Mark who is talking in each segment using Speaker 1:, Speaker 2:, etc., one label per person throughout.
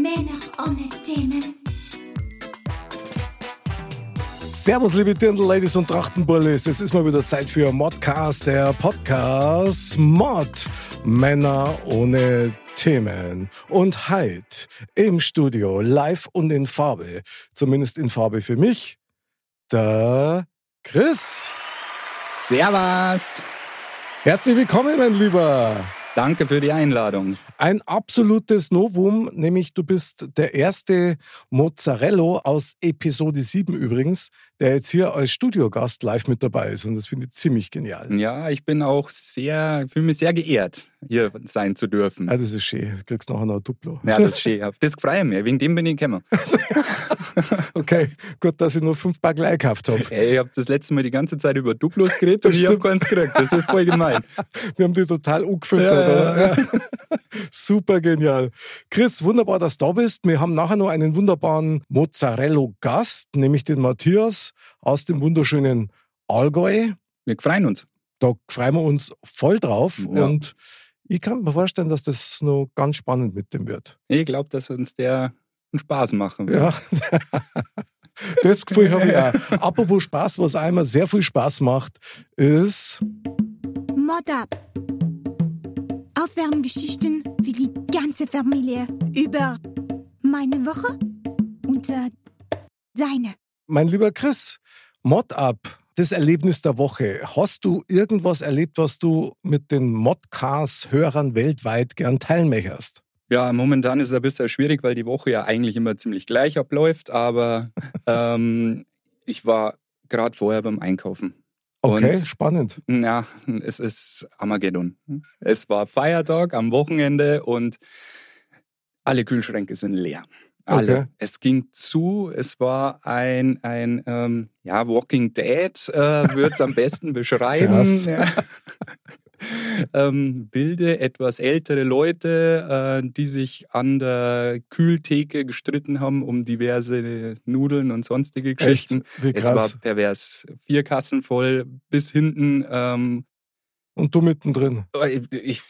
Speaker 1: Männer ohne Themen.
Speaker 2: Servus, liebe Dirndl, Ladies und Trachtenbullis. Es ist mal wieder Zeit für Modcast, der Podcast Mod. Männer ohne Themen. Und heute im Studio, live und in Farbe, zumindest in Farbe für mich, der Chris.
Speaker 3: Servus.
Speaker 2: Herzlich willkommen, mein Lieber.
Speaker 3: Danke für die Einladung.
Speaker 2: Ein absolutes Novum, nämlich du bist der erste Mozzarello aus Episode 7 übrigens, der jetzt hier als Studiogast live mit dabei ist. Und das finde ich ziemlich genial.
Speaker 3: Ja, ich bin auch sehr, fühle mich sehr geehrt, hier sein zu dürfen.
Speaker 2: Ja, das ist schön. Du kriegst nachher noch ein Duplo.
Speaker 3: Ja, das ist schön. Auf das freue ich mich. Wegen dem bin ich gekommen.
Speaker 2: okay, gut, dass ich nur fünf gleich gekauft habe.
Speaker 3: Ich habe das letzte Mal die ganze Zeit über Duplos geredet und ich habe keins gekriegt. Das ist voll gemein.
Speaker 2: Wir haben die total angefüttert.
Speaker 3: Ja, ja,
Speaker 2: oder? Ja. Super genial. Chris, wunderbar, dass du da bist. Wir haben nachher noch einen wunderbaren Mozzarello-Gast, nämlich den Matthias aus dem wunderschönen Allgäu.
Speaker 3: Wir freuen uns.
Speaker 2: Da freuen wir uns voll drauf.
Speaker 3: Ja.
Speaker 2: Und ich kann mir vorstellen, dass das noch ganz spannend mit dem wird.
Speaker 3: Ich glaube, dass uns der einen Spaß machen wird.
Speaker 2: Ja. Das Gefühl habe ich auch. Apropos Spaß, was einmal sehr viel Spaß macht, ist
Speaker 1: Mod up. Aufwärmgeschichten für die ganze Familie über meine Woche und äh, deine.
Speaker 2: Mein lieber Chris, Mod Up, das Erlebnis der Woche. Hast du irgendwas erlebt, was du mit den Modcast-Hörern weltweit gern teilen möchtest?
Speaker 3: Ja, momentan ist es ein bisschen schwierig, weil die Woche ja eigentlich immer ziemlich gleich abläuft, aber ähm, ich war gerade vorher beim Einkaufen.
Speaker 2: Okay,
Speaker 3: Und
Speaker 2: spannend.
Speaker 3: ja, es ist Armageddon. Es war Feiertag am Wochenende und alle Kühlschränke sind leer. Alle.
Speaker 2: Okay.
Speaker 3: Es ging zu, es war ein, ein ähm, ja, Walking Dead, äh, würde es am besten beschreiben. Ähm, wilde, etwas ältere Leute, äh, die sich an der Kühltheke gestritten haben um diverse Nudeln und sonstige Geschichten. Es war pervers. Vier Kassen voll bis hinten. Ähm,
Speaker 2: Und du mittendrin.
Speaker 3: ich,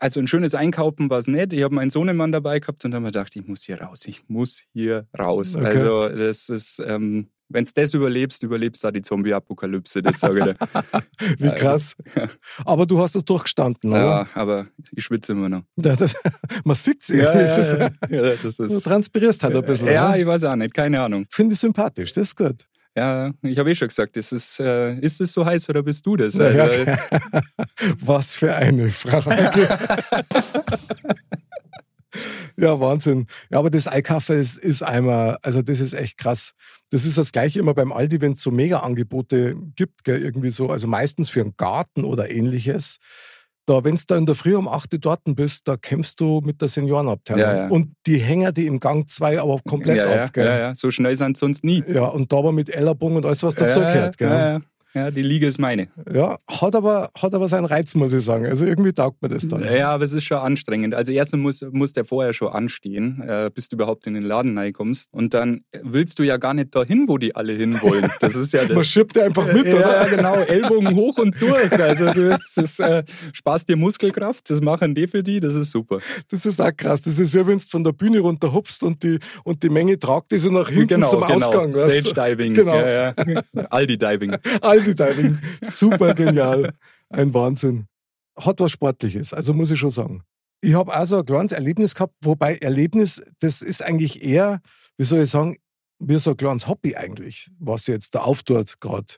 Speaker 3: also ein schönes Einkaufen war es nicht. Ich habe meinen Sohnemann dabei gehabt und habe mir gedacht, ich muss hier raus. Ich muss hier raus.
Speaker 2: Okay.
Speaker 3: Also das ist, ähm, wenn du das überlebst, überlebst du auch die Zombie-Apokalypse, das sage ich dir.
Speaker 2: Wie krass. Aber du hast es durchgestanden, oder?
Speaker 3: ja, aber ich schwitze immer noch.
Speaker 2: Man es
Speaker 3: Ja,
Speaker 2: irgendwie.
Speaker 3: ja, ja, ja,
Speaker 2: Du transpirierst halt ein bisschen.
Speaker 3: ja,
Speaker 2: ne?
Speaker 3: ich weiß auch nicht, keine Ahnung.
Speaker 2: Finde ich sympathisch, das ist gut.
Speaker 3: Ja, ich habe eh schon gesagt, ist, äh, ist es so heiß oder bist du das?
Speaker 2: Ja,
Speaker 3: Also,
Speaker 2: okay. Was für eine Frage. ja, Wahnsinn. Ja, aber das Einkaufen ist, ist einmal, also das ist echt krass. Das ist das gleiche immer beim Aldi, wenn es so Mega-Angebote gibt, gell, irgendwie so, also meistens für einen Garten oder ähnliches. Da, wenn du da in der Früh um 8 Uhr dort bist, da kämpfst du mit der Seniorenabteilung.
Speaker 3: Ja, ja.
Speaker 2: Und die hängen die im Gang 2 aber komplett
Speaker 3: ja, ja,
Speaker 2: ab. Gell?
Speaker 3: ja, ja, so schnell sind sie sonst nie.
Speaker 2: Ja, und da aber mit Ellerbogen und alles, was dazugehört.
Speaker 3: ja,
Speaker 2: gell?
Speaker 3: Ja, ja. Ja, die Liga ist meine.
Speaker 2: Ja, hat aber, hat aber seinen Reiz, muss ich sagen. Also irgendwie taugt mir das dann.
Speaker 3: Ja, aber es ist schon anstrengend. Also erstens muss, muss der vorher schon anstehen, äh, bis du überhaupt in den Laden reinkommst. Und dann willst du ja gar nicht dahin, wo die alle hinwollen. Das ist ja
Speaker 2: Man
Speaker 3: das.
Speaker 2: schiebt einfach mit,
Speaker 3: ja,
Speaker 2: oder?
Speaker 3: genau. Ellbogen hoch und durch. Also das ist, äh, sparst dir Muskelkraft, das machen die für die, das ist super.
Speaker 2: Das ist auch krass. Das ist wie wenn du von der Bühne runter hupst und die, und die Menge tragt die so nach hinten
Speaker 3: genau,
Speaker 2: zum
Speaker 3: genau.
Speaker 2: Ausgang.
Speaker 3: Stage Diving.
Speaker 2: Genau.
Speaker 3: Ja, ja. Aldi Diving.
Speaker 2: Aldi Diving. Super genial. Ein Wahnsinn. Hat was Sportliches, also muss ich schon sagen. Ich habe auch so ein kleines Erlebnis gehabt, wobei Erlebnis, das ist eigentlich eher, wie soll ich sagen, wie so ein kleines Hobby eigentlich, was jetzt da auftut gerade.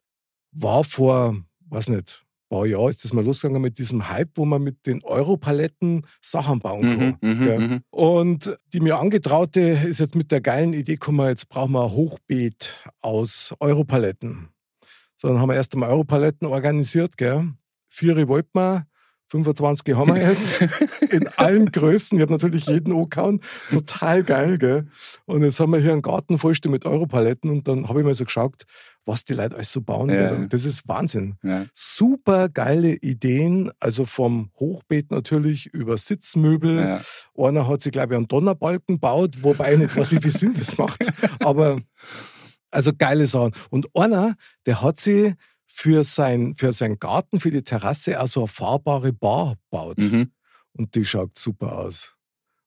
Speaker 2: War vor, weiß nicht, paar Jahren ist das mal losgegangen mit diesem Hype, wo man mit den Europaletten Sachen bauen kann.
Speaker 3: Mhm, mhm,
Speaker 2: gell?
Speaker 3: mhm.
Speaker 2: Und die mir angetraute ist jetzt mit der geilen Idee gekommen, jetzt brauchen wir ein Hochbeet aus Europaletten. So, dann haben wir erst einmal Europaletten organisiert, gell? Vier wollten wir, 25 haben wir jetzt. In allen Größen. Ich habe natürlich jeden angehauen. Total geil, gell? Und jetzt haben wir hier einen Garten vollständig mit Europaletten und dann habe ich mal so geschaut, was die Leute alles so bauen.
Speaker 3: Ja.
Speaker 2: Das ist Wahnsinn.
Speaker 3: Ja.
Speaker 2: Super geile Ideen, also vom Hochbeet natürlich über Sitzmöbel. Einer hat sich, glaube ich, einen Donnerbalken gebaut, wobei ich nicht weiß, wie viel Sinn das macht. Aber also geile Sachen. Und einer, der hat sich für, sein, für seinen Garten, für die Terrasse auch so eine fahrbare Bar gebaut.
Speaker 3: Mhm.
Speaker 2: Und die schaut super aus.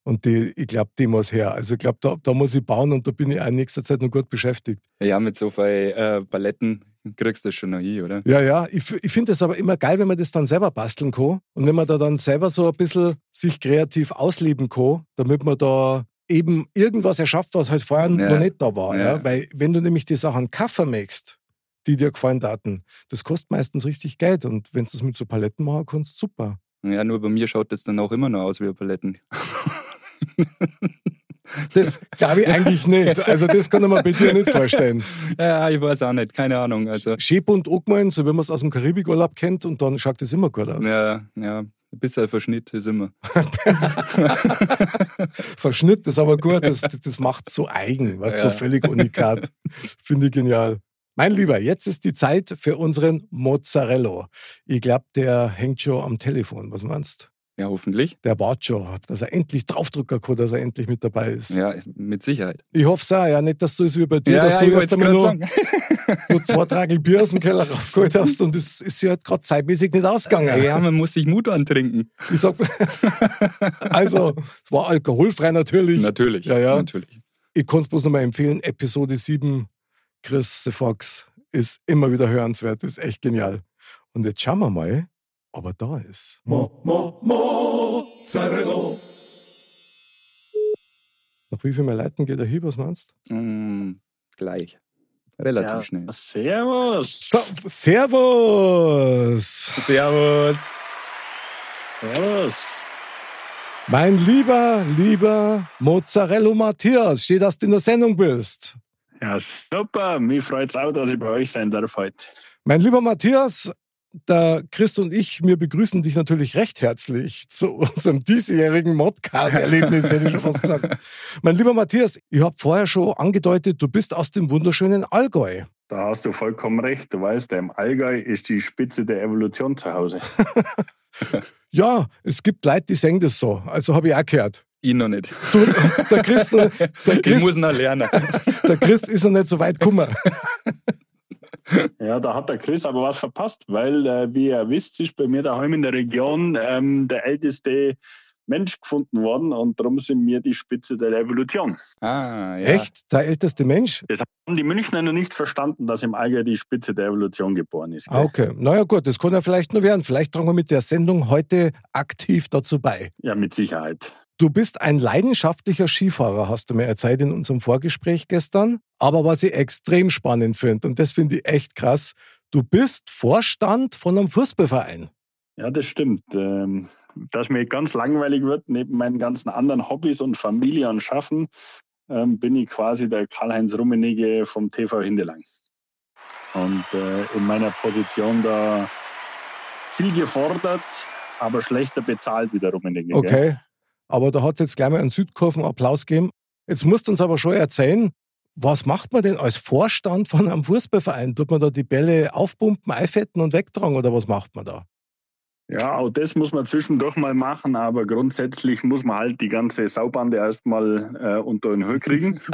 Speaker 2: Und die, ich glaube, die muss her. Also ich glaube, da, da muss ich bauen und da bin ich auch in nächster Zeit noch gut beschäftigt.
Speaker 3: Ja, mit so vielen äh, Paletten kriegst du das schon noch hin, oder?
Speaker 2: Ja, ja, ich, ich finde es aber immer geil, wenn man das dann selber basteln kann und wenn man da dann selber so ein bisschen sich kreativ ausleben kann, damit man da eben irgendwas erschafft, was halt vorher
Speaker 3: Ja.
Speaker 2: noch nicht da war. Ja.
Speaker 3: Ja.
Speaker 2: Weil wenn du nämlich die Sachen Kaffer magst, die dir gefallen daten, das kostet meistens richtig Geld und wenn du das mit so Paletten machen kannst, super.
Speaker 3: Ja, nur bei mir schaut das dann auch immer noch aus wie Paletten.
Speaker 2: Das glaube ich eigentlich nicht. Also das kann ich mir bei dir nicht vorstellen.
Speaker 3: Ja, ich weiß auch nicht, keine Ahnung. Also,
Speaker 2: Schön bunt angemalt, so wie man es aus dem Karibikurlaub kennt und dann schaut das immer gut aus.
Speaker 3: ja, ja, ein bisschen Verschnitt ist immer.
Speaker 2: Verschnitt ist aber gut, das, das macht so eigen, was so
Speaker 3: Ja.
Speaker 2: völlig unikat. Finde ich genial. Mein Lieber, jetzt ist die Zeit für unseren Mozzarella. Ich glaube, der hängt schon am Telefon. Was meinst
Speaker 3: Ja, hoffentlich.
Speaker 2: Der wartet schon, dass er endlich draufdrücken kann, dass er endlich mit dabei ist.
Speaker 3: Ja, mit Sicherheit.
Speaker 2: Ich hoffe es auch, ja, nicht, dass so ist wie bei dir, dass du
Speaker 3: ich
Speaker 2: erst einmal nur, nur zwei Tragel Bier aus dem Keller raufgeholt hast und es ist ja halt gerade zeitmäßig nicht ausgegangen.
Speaker 3: Ja, man muss sich Mut antrinken.
Speaker 2: Ich sag, also, es war alkoholfrei natürlich.
Speaker 3: Natürlich.
Speaker 2: Ja, ja.
Speaker 3: Natürlich.
Speaker 2: Ich kann es bloß nochmal empfehlen. Episode 7, Chris the Fox, ist immer wieder hörenswert, ist echt genial. Und jetzt schauen wir mal, ob er da ist. Mo, mo, Mozzarella. Nach wie viel mehr Leuten geht er hin, was meinst
Speaker 3: Mm, gleich. Relativ
Speaker 4: Ja,
Speaker 3: schnell.
Speaker 4: Servus.
Speaker 2: du? Servus!
Speaker 3: Servus.
Speaker 4: Servus.
Speaker 2: Mein lieber, lieber Mozzarella Matthias, steht, dass du in der Sendung bist.
Speaker 4: Ja, super. Mich freut es auch, dass ich bei euch sein darf heute.
Speaker 2: Mein lieber Matthias, der Chris und ich, wir begrüßen dich natürlich recht herzlich zu unserem diesjährigen Modcast-Erlebnis, hätte ich schon fast gesagt. Mein lieber Matthias, ich habe vorher schon angedeutet, du bist aus dem wunderschönen Allgäu.
Speaker 4: Da hast du vollkommen recht. Du weißt, im Allgäu ist die Spitze der Evolution zu Hause.
Speaker 2: Ja, es gibt Leute, die sagen das so. Also habe ich auch gehört.
Speaker 3: Ich noch nicht.
Speaker 2: Du, der, Chris, der,
Speaker 3: Ich
Speaker 2: Chris,
Speaker 3: muss noch lernen.
Speaker 2: der Chris ist noch nicht so weit gekommen.
Speaker 4: Ja, da hat der Chris aber was verpasst, weil, äh, wie ihr wisst, ist bei mir daheim in der Region ähm, der älteste Mensch gefunden worden und darum sind wir die Spitze der Evolution.
Speaker 3: Ah, ja.
Speaker 2: Echt? Der älteste Mensch?
Speaker 4: Das haben die Münchner noch nicht verstanden, dass im Allgäu die Spitze der Evolution geboren ist. gell?
Speaker 2: Ah, okay. Naja gut, das kann ja vielleicht nur werden. Vielleicht tragen wir mit der Sendung heute aktiv dazu bei.
Speaker 4: Ja, mit Sicherheit.
Speaker 2: Du bist ein leidenschaftlicher Skifahrer, hast du mir erzählt in unserem Vorgespräch gestern. Aber was ich extrem spannend finde, und das finde ich echt krass, du bist Vorstand von einem Fußballverein.
Speaker 4: Ja, das stimmt. Ähm, dass mir ganz langweilig wird, neben meinen ganzen anderen Hobbys und Familie und Schaffen, ähm, bin ich quasi der Karl-Heinz Rummenigge vom TV Hindelang. Und äh, in meiner Position da viel gefordert, aber schlechter bezahlt wie der Rummenigge. gell?
Speaker 2: Aber da hat es jetzt gleich mal einen Südkurven-Applaus gegeben. Jetzt musst du uns aber schon erzählen, was macht man denn als Vorstand von einem Fußballverein? Tut man da die Bälle aufpumpen, einfetten und wegtragen oder was macht man da?
Speaker 4: Ja, auch das muss man zwischendurch mal machen, aber grundsätzlich muss man halt die ganze Saubande erstmal äh, unter den Höhe kriegen.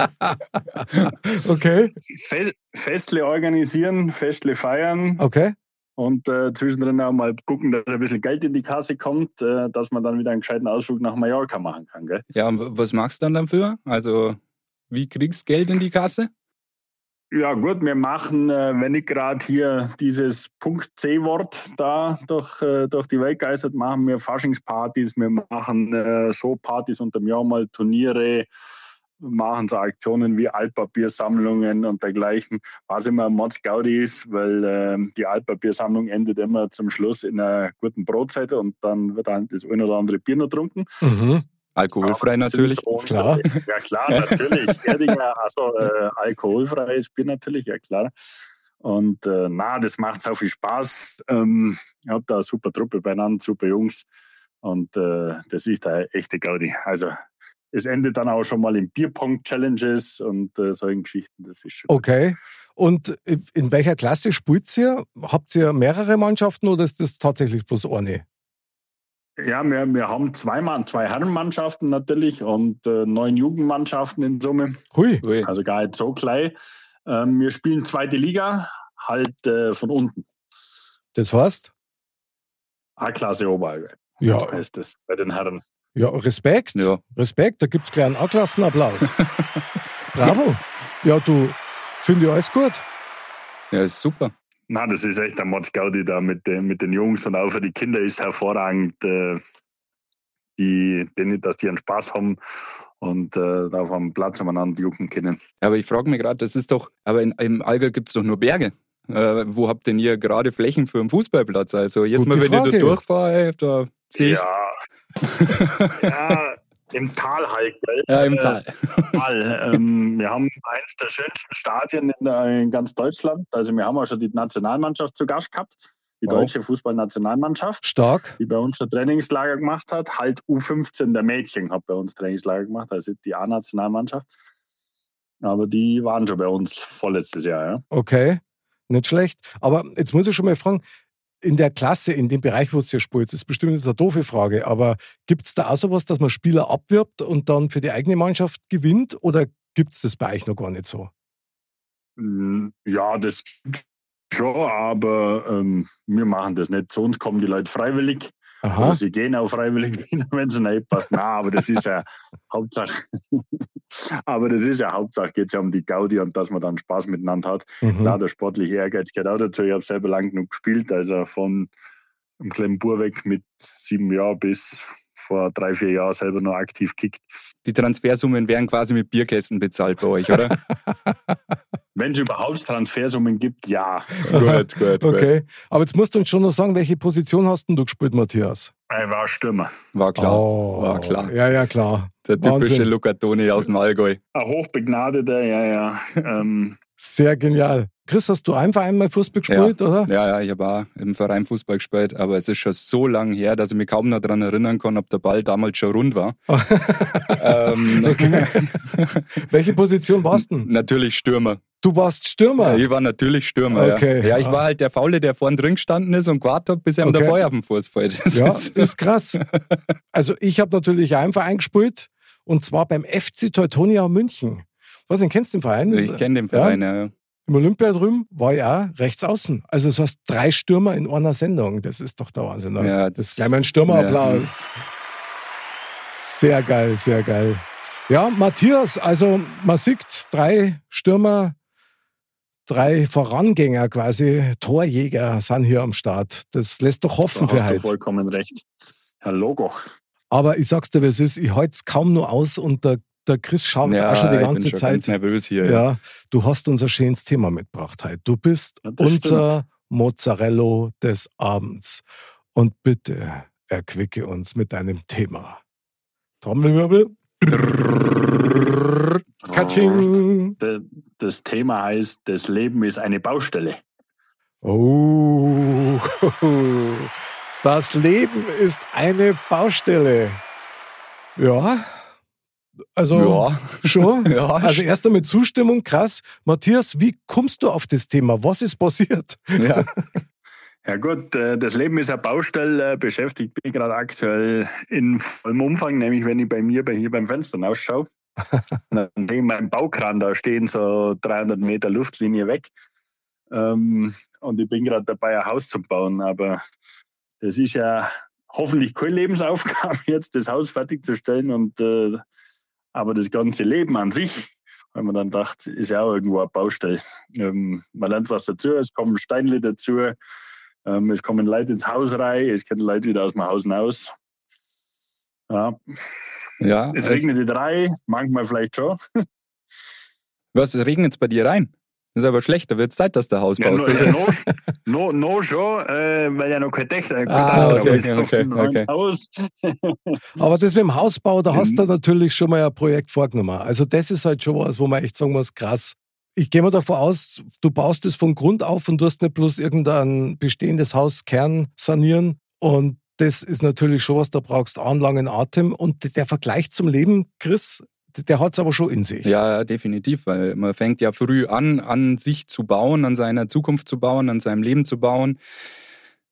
Speaker 2: Okay,
Speaker 4: Fe Festle organisieren, Festle feiern
Speaker 2: okay.
Speaker 4: Und äh, zwischendrin auch mal gucken, dass ein bisschen Geld in die Kasse kommt, äh, dass man dann wieder einen gescheiten Ausflug nach Mallorca machen kann. Gell?
Speaker 3: Ja, und was machst du dann dafür? Also, wie kriegst du Geld in die Kasse?
Speaker 4: Ja gut, wir machen, äh, wenn ich gerade hier dieses Punkt C-Wort da durch, äh, durch die Welt geistert, machen wir Faschingspartys, wir machen äh, Showpartys unter dem Jahr mal Turniere, machen so Aktionen wie Altpapiersammlungen und dergleichen, was immer Mods Gaudi ist, weil äh, die Altpapiersammlung endet immer zum Schluss in einer guten Brotzeit und dann wird dann das ein oder andere Bier noch getrunken.
Speaker 2: Mhm.
Speaker 3: Alkoholfrei
Speaker 4: Aber
Speaker 3: natürlich.
Speaker 4: so
Speaker 2: Klar.
Speaker 4: Ja klar, natürlich. Erdinger, also äh, alkoholfreies Bier natürlich, ja klar. Und äh, na, das macht so viel Spaß. Ähm, ich habe da eine super Truppe beieinander, super Jungs. Und äh, das ist eine echte Gaudi. Also es endet dann auch schon mal in Bierpong-Challenges und äh, solchen Geschichten. Das ist schon
Speaker 2: Okay. Und in welcher Klasse spielt ihr? Habt ihr mehrere Mannschaften oder ist das tatsächlich bloß eine?
Speaker 4: Ja, wir, wir haben zwei, Mann, zwei Herrenmannschaften natürlich und äh, neun Jugendmannschaften in Summe.
Speaker 2: Hui.
Speaker 3: Ui.
Speaker 4: Also gar nicht so klein. Ähm, wir spielen zweite Liga, halt äh, von unten.
Speaker 2: Das heißt?
Speaker 4: A-Klasse Oberallgäu
Speaker 2: Ja,
Speaker 4: heißt das bei den Herren.
Speaker 2: Ja Respekt.
Speaker 3: Ja.
Speaker 2: Respekt. Da gibt es gleich einen A-Klassenapplaus. Bravo. Ja, du, finde ich alles gut.
Speaker 3: Ja, ist super.
Speaker 4: Na, das ist echt ein Mods Gaudi da mit den, mit den Jungs und auch für die Kinder ist hervorragend, äh, die, denen, dass die einen Spaß haben und äh, da auf dem Platz umeinander jucken können.
Speaker 3: Aber ich frage mich gerade, das ist doch, aber in, im Allgäu gibt es doch nur Berge. Äh, wo habt denn ihr gerade Flächen für einen Fußballplatz? Also jetzt
Speaker 2: Gute
Speaker 3: mal, wenn ich
Speaker 2: Frage.
Speaker 3: da durchfahre, da sehe ich.
Speaker 4: Ja. ja, im Tal halt, gell?
Speaker 3: Ja, im
Speaker 4: Äh,
Speaker 3: Tal.
Speaker 4: Tal. Ähm, wir haben eines der schönsten Stadien in, äh, in ganz Deutschland. Also wir haben auch schon die Nationalmannschaft zu Gast gehabt, die
Speaker 2: Wow.
Speaker 4: deutsche Fußballnationalmannschaft,
Speaker 2: Stark.
Speaker 4: die bei uns schon Trainingslager gemacht hat. Halt U15 der Mädchen hat bei uns Trainingslager gemacht, also die A-Nationalmannschaft. Aber die waren schon bei uns vorletztes Jahr, ja.
Speaker 2: Okay. Nicht schlecht. Aber jetzt muss ich schon mal fragen, in der Klasse, in dem Bereich, wo es ihr spielt, ist bestimmt jetzt eine doofe Frage, aber gibt es da auch sowas, dass man Spieler abwirbt und dann für die eigene Mannschaft gewinnt oder gibt es das bei euch noch gar nicht so?
Speaker 4: Mm, Ja, das schon, aber ähm, wir machen das nicht. Zu uns kommen die Leute freiwillig.
Speaker 2: Aha.
Speaker 4: Sie gehen auch freiwillig, wenn es nicht passt. Nein, aber das ist ja Hauptsache. aber das ist ja Hauptsache, geht es ja um die Gaudi und dass man dann Spaß miteinander hat.
Speaker 2: Mhm.
Speaker 4: Klar, der sportliche Ehrgeiz gehört auch dazu. Ich habe selber lang genug gespielt, also von einem kleinen Bur weg mit sieben Jahren bis vor drei, vier Jahren selber noch aktiv kickt.
Speaker 3: Die Transfersummen werden quasi mit Bierkästen bezahlt bei euch, oder?
Speaker 4: Wenn es überhaupt Transfersummen gibt, ja.
Speaker 3: gut, gut, gut.
Speaker 2: Okay. Aber jetzt musst du uns schon noch sagen, welche Position hast denn du gespielt, Matthias?
Speaker 4: Er war Stürmer.
Speaker 3: War klar.
Speaker 2: Oh,
Speaker 3: War klar.
Speaker 2: Ja, ja, klar.
Speaker 3: Der typische
Speaker 2: Wahnsinn.
Speaker 3: Luca Toni aus dem Allgäu.
Speaker 4: Ein hochbegnadeter, ja, ja. Ähm,
Speaker 2: Sehr genial. Chris, hast du einfach einmal Fußball gespielt, oder?
Speaker 3: Ja, ja, ich habe auch im Verein Fußball gespielt, aber es ist schon so lang her, dass ich mich kaum noch daran erinnern kann, ob der Ball damals schon rund war. ähm,
Speaker 2: Okay. Welche Position warst du? denn?
Speaker 3: Natürlich Stürmer.
Speaker 2: Du warst Stürmer.
Speaker 3: Ja, ich war natürlich Stürmer.
Speaker 2: Okay.
Speaker 3: Ja. ja, ich war halt der Faule, der vorn drin gestanden ist und gewartet hat, bis ihm
Speaker 2: Okay.
Speaker 3: der Ball auf den Fuß fällt. Das
Speaker 2: Ja,
Speaker 3: ist-
Speaker 2: ist krass. Also ich habe natürlich im Verein gespielt und zwar beim FC Teutonia München. Was denn, kennst du den Verein?
Speaker 3: Ich kenne den Verein, ja. ja.
Speaker 2: Im Olympia drüben war auch rechts außen. Also es war drei Stürmer in einer Sendung. Das ist doch der Wahnsinn. oder?
Speaker 3: Ja,
Speaker 2: das
Speaker 3: das-
Speaker 2: ist gleich mal ein Stürmerapplaus. Sehr geil, sehr geil. Ja, Matthias, also man sieht drei Stürmer, drei Vorangänger quasi, Torjäger sind hier am Start. Das lässt doch hoffen
Speaker 4: da
Speaker 2: für
Speaker 4: hast du
Speaker 2: heute.
Speaker 4: vollkommen recht. Herr Logo.
Speaker 2: Aber ich sag's dir, wie es ist, ich halte es kaum nur aus und der, Chris schaut
Speaker 3: ja
Speaker 2: auch schon die
Speaker 3: ich
Speaker 2: ganze
Speaker 3: bin schon
Speaker 2: Zeit.
Speaker 3: ganz nervös hier.
Speaker 2: Ja, du hast unser schönes Thema mitgebracht heute. Du bist
Speaker 4: Ja,
Speaker 2: unser Mozzarella des Abends. Und bitte erquicke uns mit deinem Thema. Trommelwirbel. Katsching.
Speaker 4: De- Das Thema heißt, das Leben ist eine Baustelle.
Speaker 2: Oh, das Leben ist eine Baustelle. Ja, also
Speaker 3: Ja.
Speaker 2: schon.
Speaker 3: Ja.
Speaker 2: Also erst einmal Zustimmung, krass. Matthias, wie kommst du auf das Thema? Was ist passiert?
Speaker 3: Ja.
Speaker 4: Ja gut, äh, das Leben ist eine Baustelle, äh, beschäftigt bin ich gerade aktuell in vollem Umfang, nämlich wenn ich bei mir bei hier beim Fenster ausschaue. dann sehe ich meinen Baukran da stehen, so 300 Meter Luftlinie weg. Ähm, und ich bin gerade dabei, ein Haus zu bauen. Aber das ist ja hoffentlich keine Lebensaufgabe, jetzt das Haus fertigzustellen. Und, äh, aber das ganze Leben an sich, weil man dann dachte, ist ja auch irgendwo eine Baustelle. Ähm, man lernt was dazu, es kommen Steinle dazu, ähm, es kommen Leute ins Haus rein, es kommen Leute wieder aus dem Haus hinaus. Ja,
Speaker 3: Ja,
Speaker 4: Es
Speaker 3: also-
Speaker 4: regnet die drei, manchmal vielleicht schon.
Speaker 3: Was regnet es bei dir rein? Das ist aber schlecht, da wird es Zeit, dass der Haus
Speaker 4: Ja,
Speaker 3: baust.
Speaker 4: no,
Speaker 3: Das
Speaker 4: ja,
Speaker 3: ist-
Speaker 4: no, no, no schon, äh, weil ja noch kein Dach kein
Speaker 3: Ah, okay,
Speaker 4: ist auf
Speaker 3: okay,
Speaker 4: dem neuen
Speaker 3: okay.
Speaker 4: Haus.
Speaker 2: Aber das mit dem Hausbau, da hast du
Speaker 4: Mhm.
Speaker 2: natürlich schon mal ein Projekt vorgenommen. Also das ist halt schon was, wo man echt sagen muss, krass. Ich gehe mal davon aus, du baust es von Grund auf und du hast nicht bloß irgendein bestehendes Haus Kern sanieren. Und das ist natürlich schon was, da brauchst du anlangen Atem. Und der Vergleich zum Leben, Chris, der hat es aber schon in sich.
Speaker 3: Ja, definitiv, weil man fängt ja früh an, an sich zu bauen, an seiner Zukunft zu bauen, an seinem Leben zu bauen.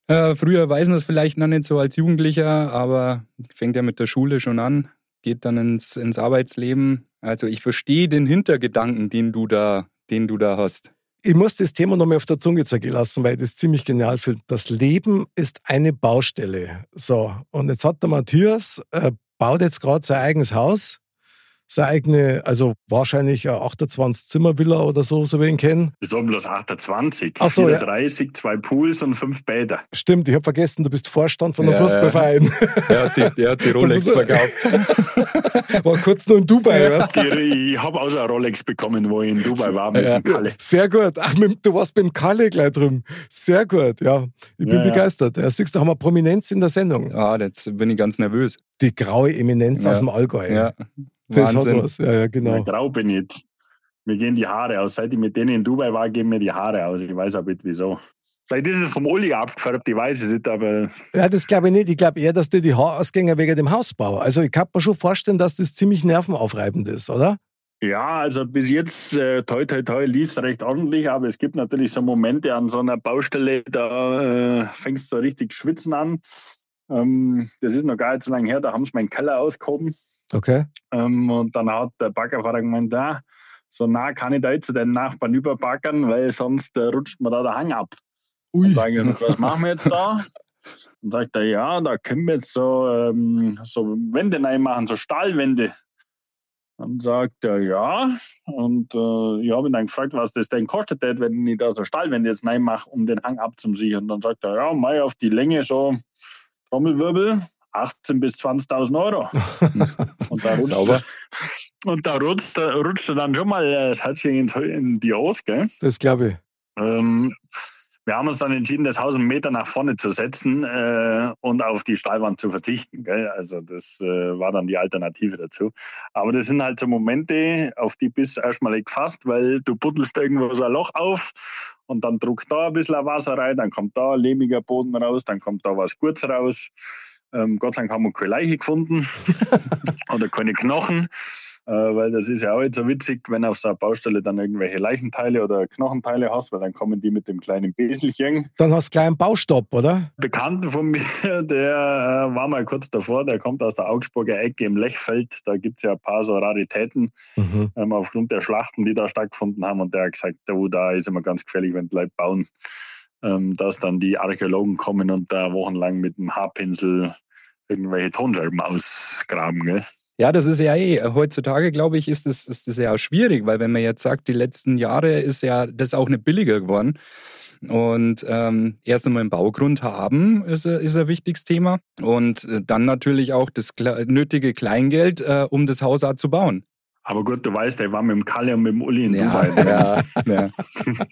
Speaker 3: Äh, früher weiß man es vielleicht noch nicht so als Jugendlicher, aber fängt ja mit der Schule schon an, geht dann ins, ins Arbeitsleben. Also ich verstehe den Hintergedanken, den du da, den du da hast.
Speaker 2: Ich muss das Thema nochmal auf der Zunge zergehen lassen, weil ich das ziemlich genial finde. Das Leben ist eine Baustelle. So, und jetzt hat der Matthias, äh, baut jetzt gerade sein eigenes Haus, seine eigene, also wahrscheinlich eine 28-Zimmer-Villa oder so, so wie ich ihn kenne.
Speaker 4: Wir sagen bloß 28,
Speaker 2: Ach so, ja.
Speaker 4: 34, zwei Pools und fünf Bäder.
Speaker 2: Stimmt, ich habe vergessen, du bist Vorstand von einem
Speaker 3: Ja,
Speaker 2: Fußballverein.
Speaker 3: Er hat die, der hat die Rolex verkauft.
Speaker 2: War kurz nur in Dubai, weißt du?
Speaker 4: Ich habe auch eine Rolex bekommen, wo ich in Dubai war mit
Speaker 3: Ja.
Speaker 4: dem Kalle.
Speaker 2: Sehr gut. Ach, mit, du warst beim Kalle gleich drüben. Sehr gut, ja. Ich bin
Speaker 4: Ja, ja.
Speaker 2: begeistert. Ja, siehst du, haben wir Prominenz in der Sendung.
Speaker 3: Ah, jetzt bin ich ganz nervös.
Speaker 2: Die graue Eminenz
Speaker 3: Ja.
Speaker 2: aus dem Allgäu.
Speaker 3: Ja,
Speaker 2: das
Speaker 3: Wahnsinn.
Speaker 2: hat was. Ja, ja, genau.
Speaker 4: Grau bin ich. Mir gehen die Haare aus. Seit ich mit denen in Dubai war, gehen mir die Haare aus. Ich weiß auch nicht wieso. Vielleicht ist es vom Uli abgefärbt, ich weiß es nicht, aber
Speaker 2: Ja, das glaube ich nicht. Ich glaube eher, dass dir die Haarausgänge wegen dem Hausbau. Also ich kann mir schon vorstellen, dass das ziemlich nervenaufreibend ist, oder?
Speaker 4: ja, also bis jetzt, äh, toi, toi, toi, liest recht ordentlich, aber es gibt natürlich so Momente an so einer Baustelle, da äh, fängst du so richtig schwitzen an. Ähm, das ist noch gar nicht so lange her, da haben sie meinen Keller ausgehoben.
Speaker 2: Okay.
Speaker 4: Ähm, und dann hat der Baggerfahrer gemeint, ja, so nah kann ich da jetzt zu den Nachbarn überbackern, weil sonst äh, rutscht mir da der Hang ab.
Speaker 2: Ui.
Speaker 4: Und sage ich, was machen wir jetzt da? Und sagt er, ja, da können wir jetzt so, ähm, so Wände machen, so Stahlwände. Dann sagt er, ja. Und äh, ich habe ihn dann gefragt, was das denn kostet, hätte, wenn ich da so Stahlwände jetzt mache, um den Hang abzusichern. Und dann sagt er, ja, mal auf die Länge so Trommelwirbel, 18.000 bis 20.000 Euro. Und da rutscht, und da rutscht, rutscht dann schon mal äh, das Herzchen in, die Hose, gell?
Speaker 2: Das glaube ich.
Speaker 4: Ähm, wir haben uns dann entschieden, das Haus einen Meter nach vorne zu setzen äh, und auf die Stahlwand zu verzichten. Gell? Also das äh, war dann die Alternative dazu. Aber das sind halt so Momente, auf die bist du erstmal nicht gefasst, weil du buddelst irgendwo so ein Loch auf und dann druckt da ein bisschen Wasser rein, dann kommt da ein lehmiger Boden raus, dann kommt da was Gutes raus. Ähm, Gott sei Dank haben wir keine Leiche gefunden oder keine Knochen. Äh, weil das ist ja auch jetzt so witzig, wenn auf so einer Baustelle dann irgendwelche Leichenteile oder Knochenteile hast, weil dann kommen die mit dem kleinen Beselchen.
Speaker 2: Dann hast du gleich einen Baustopp, oder?
Speaker 4: Bekannten von mir, der äh, war mal kurz davor, der kommt aus der Augsburger Ecke im Lechfeld. Da gibt es ja ein paar so Raritäten
Speaker 2: Mhm.
Speaker 4: ähm, aufgrund der Schlachten, die da stattgefunden haben. Und der hat gesagt, oh, da ist immer ganz gefährlich, wenn die Leute bauen, ähm, dass dann die Archäologen kommen und da wochenlang mit dem Haarpinsel irgendwelche Tonscherben ausgraben. Gell?
Speaker 3: Ja, das ist ja eh, heutzutage glaube ich, ist das, ist das ja auch schwierig, weil wenn man jetzt sagt, die letzten Jahre ist ja das auch nicht billiger geworden. Und ähm, erst einmal einen Baugrund haben ist, ist ein wichtiges Thema. Und äh, dann natürlich auch das kle- nötige Kleingeld, äh, um das Haus auch zu bauen.
Speaker 4: Aber gut, du weißt, der war mit dem Kalle und mit dem Uli in
Speaker 3: Ja,
Speaker 4: Dubai. ne?
Speaker 3: ja, ja.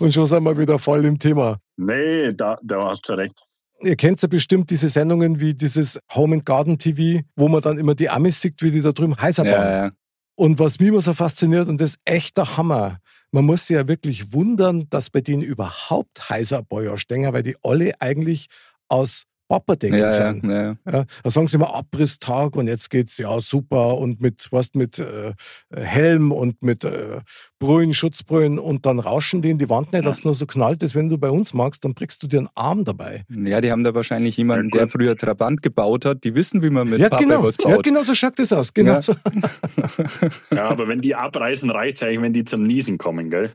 Speaker 2: Und schon sind wir wieder voll im Thema.
Speaker 4: Nee, da, da hast du recht.
Speaker 2: Ihr kennt ja bestimmt diese Sendungen wie dieses Home and Garden TV, wo man dann immer die Amis sieht, wie die da drüben heißer bauen.
Speaker 3: ja, ja.
Speaker 2: Und was mich immer so fasziniert, und das ist echt der Hammer, man muss sich ja wirklich wundern, dass bei denen überhaupt heißer Bäuer stehen, weil die alle eigentlich aus Papperdeckel
Speaker 3: Ja, ja,
Speaker 2: sind.
Speaker 3: ja.
Speaker 2: Ja, da sagen sie immer Abrisstag und jetzt geht's ja super und mit was mit äh, Helm und mit äh, Brühen, Schutzbrühen und dann rauschen die in die Wand nicht, dass es nur so knallt ist. Wenn du bei uns magst, dann brichst du dir einen Arm dabei.
Speaker 3: Ja, die haben da wahrscheinlich jemanden,
Speaker 4: Ja,
Speaker 3: der früher Trabant gebaut hat. Die wissen, wie man mit
Speaker 2: ja,
Speaker 3: Pappe
Speaker 2: genau.
Speaker 3: was
Speaker 2: Ja,
Speaker 3: baut.
Speaker 2: genau so schaut das aus. Genau
Speaker 3: Ja.
Speaker 2: so.
Speaker 4: Ja, aber wenn die abreißen, reicht es eigentlich, wenn die zum Niesen kommen, gell?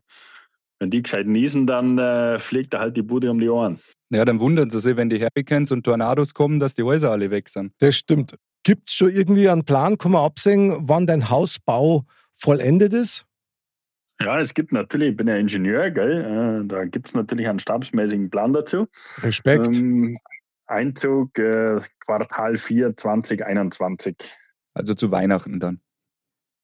Speaker 4: Wenn die gescheit niesen, dann äh, fliegt er halt die Bude um die Ohren.
Speaker 3: Ja, dann wundern sie sich, wenn die Hurricanes und Tornados kommen, dass die Häuser alle weg sind.
Speaker 2: Das stimmt. Gibt es schon irgendwie einen Plan, kann man absehen, wann dein Hausbau vollendet ist?
Speaker 4: Ja, es gibt natürlich, ich bin ja Ingenieur, gell? Äh, da gibt es natürlich einen stabsmäßigen Plan dazu.
Speaker 2: Respekt.
Speaker 4: Ähm, Einzug äh, Quartal 4 2021.
Speaker 3: Also zu Weihnachten dann.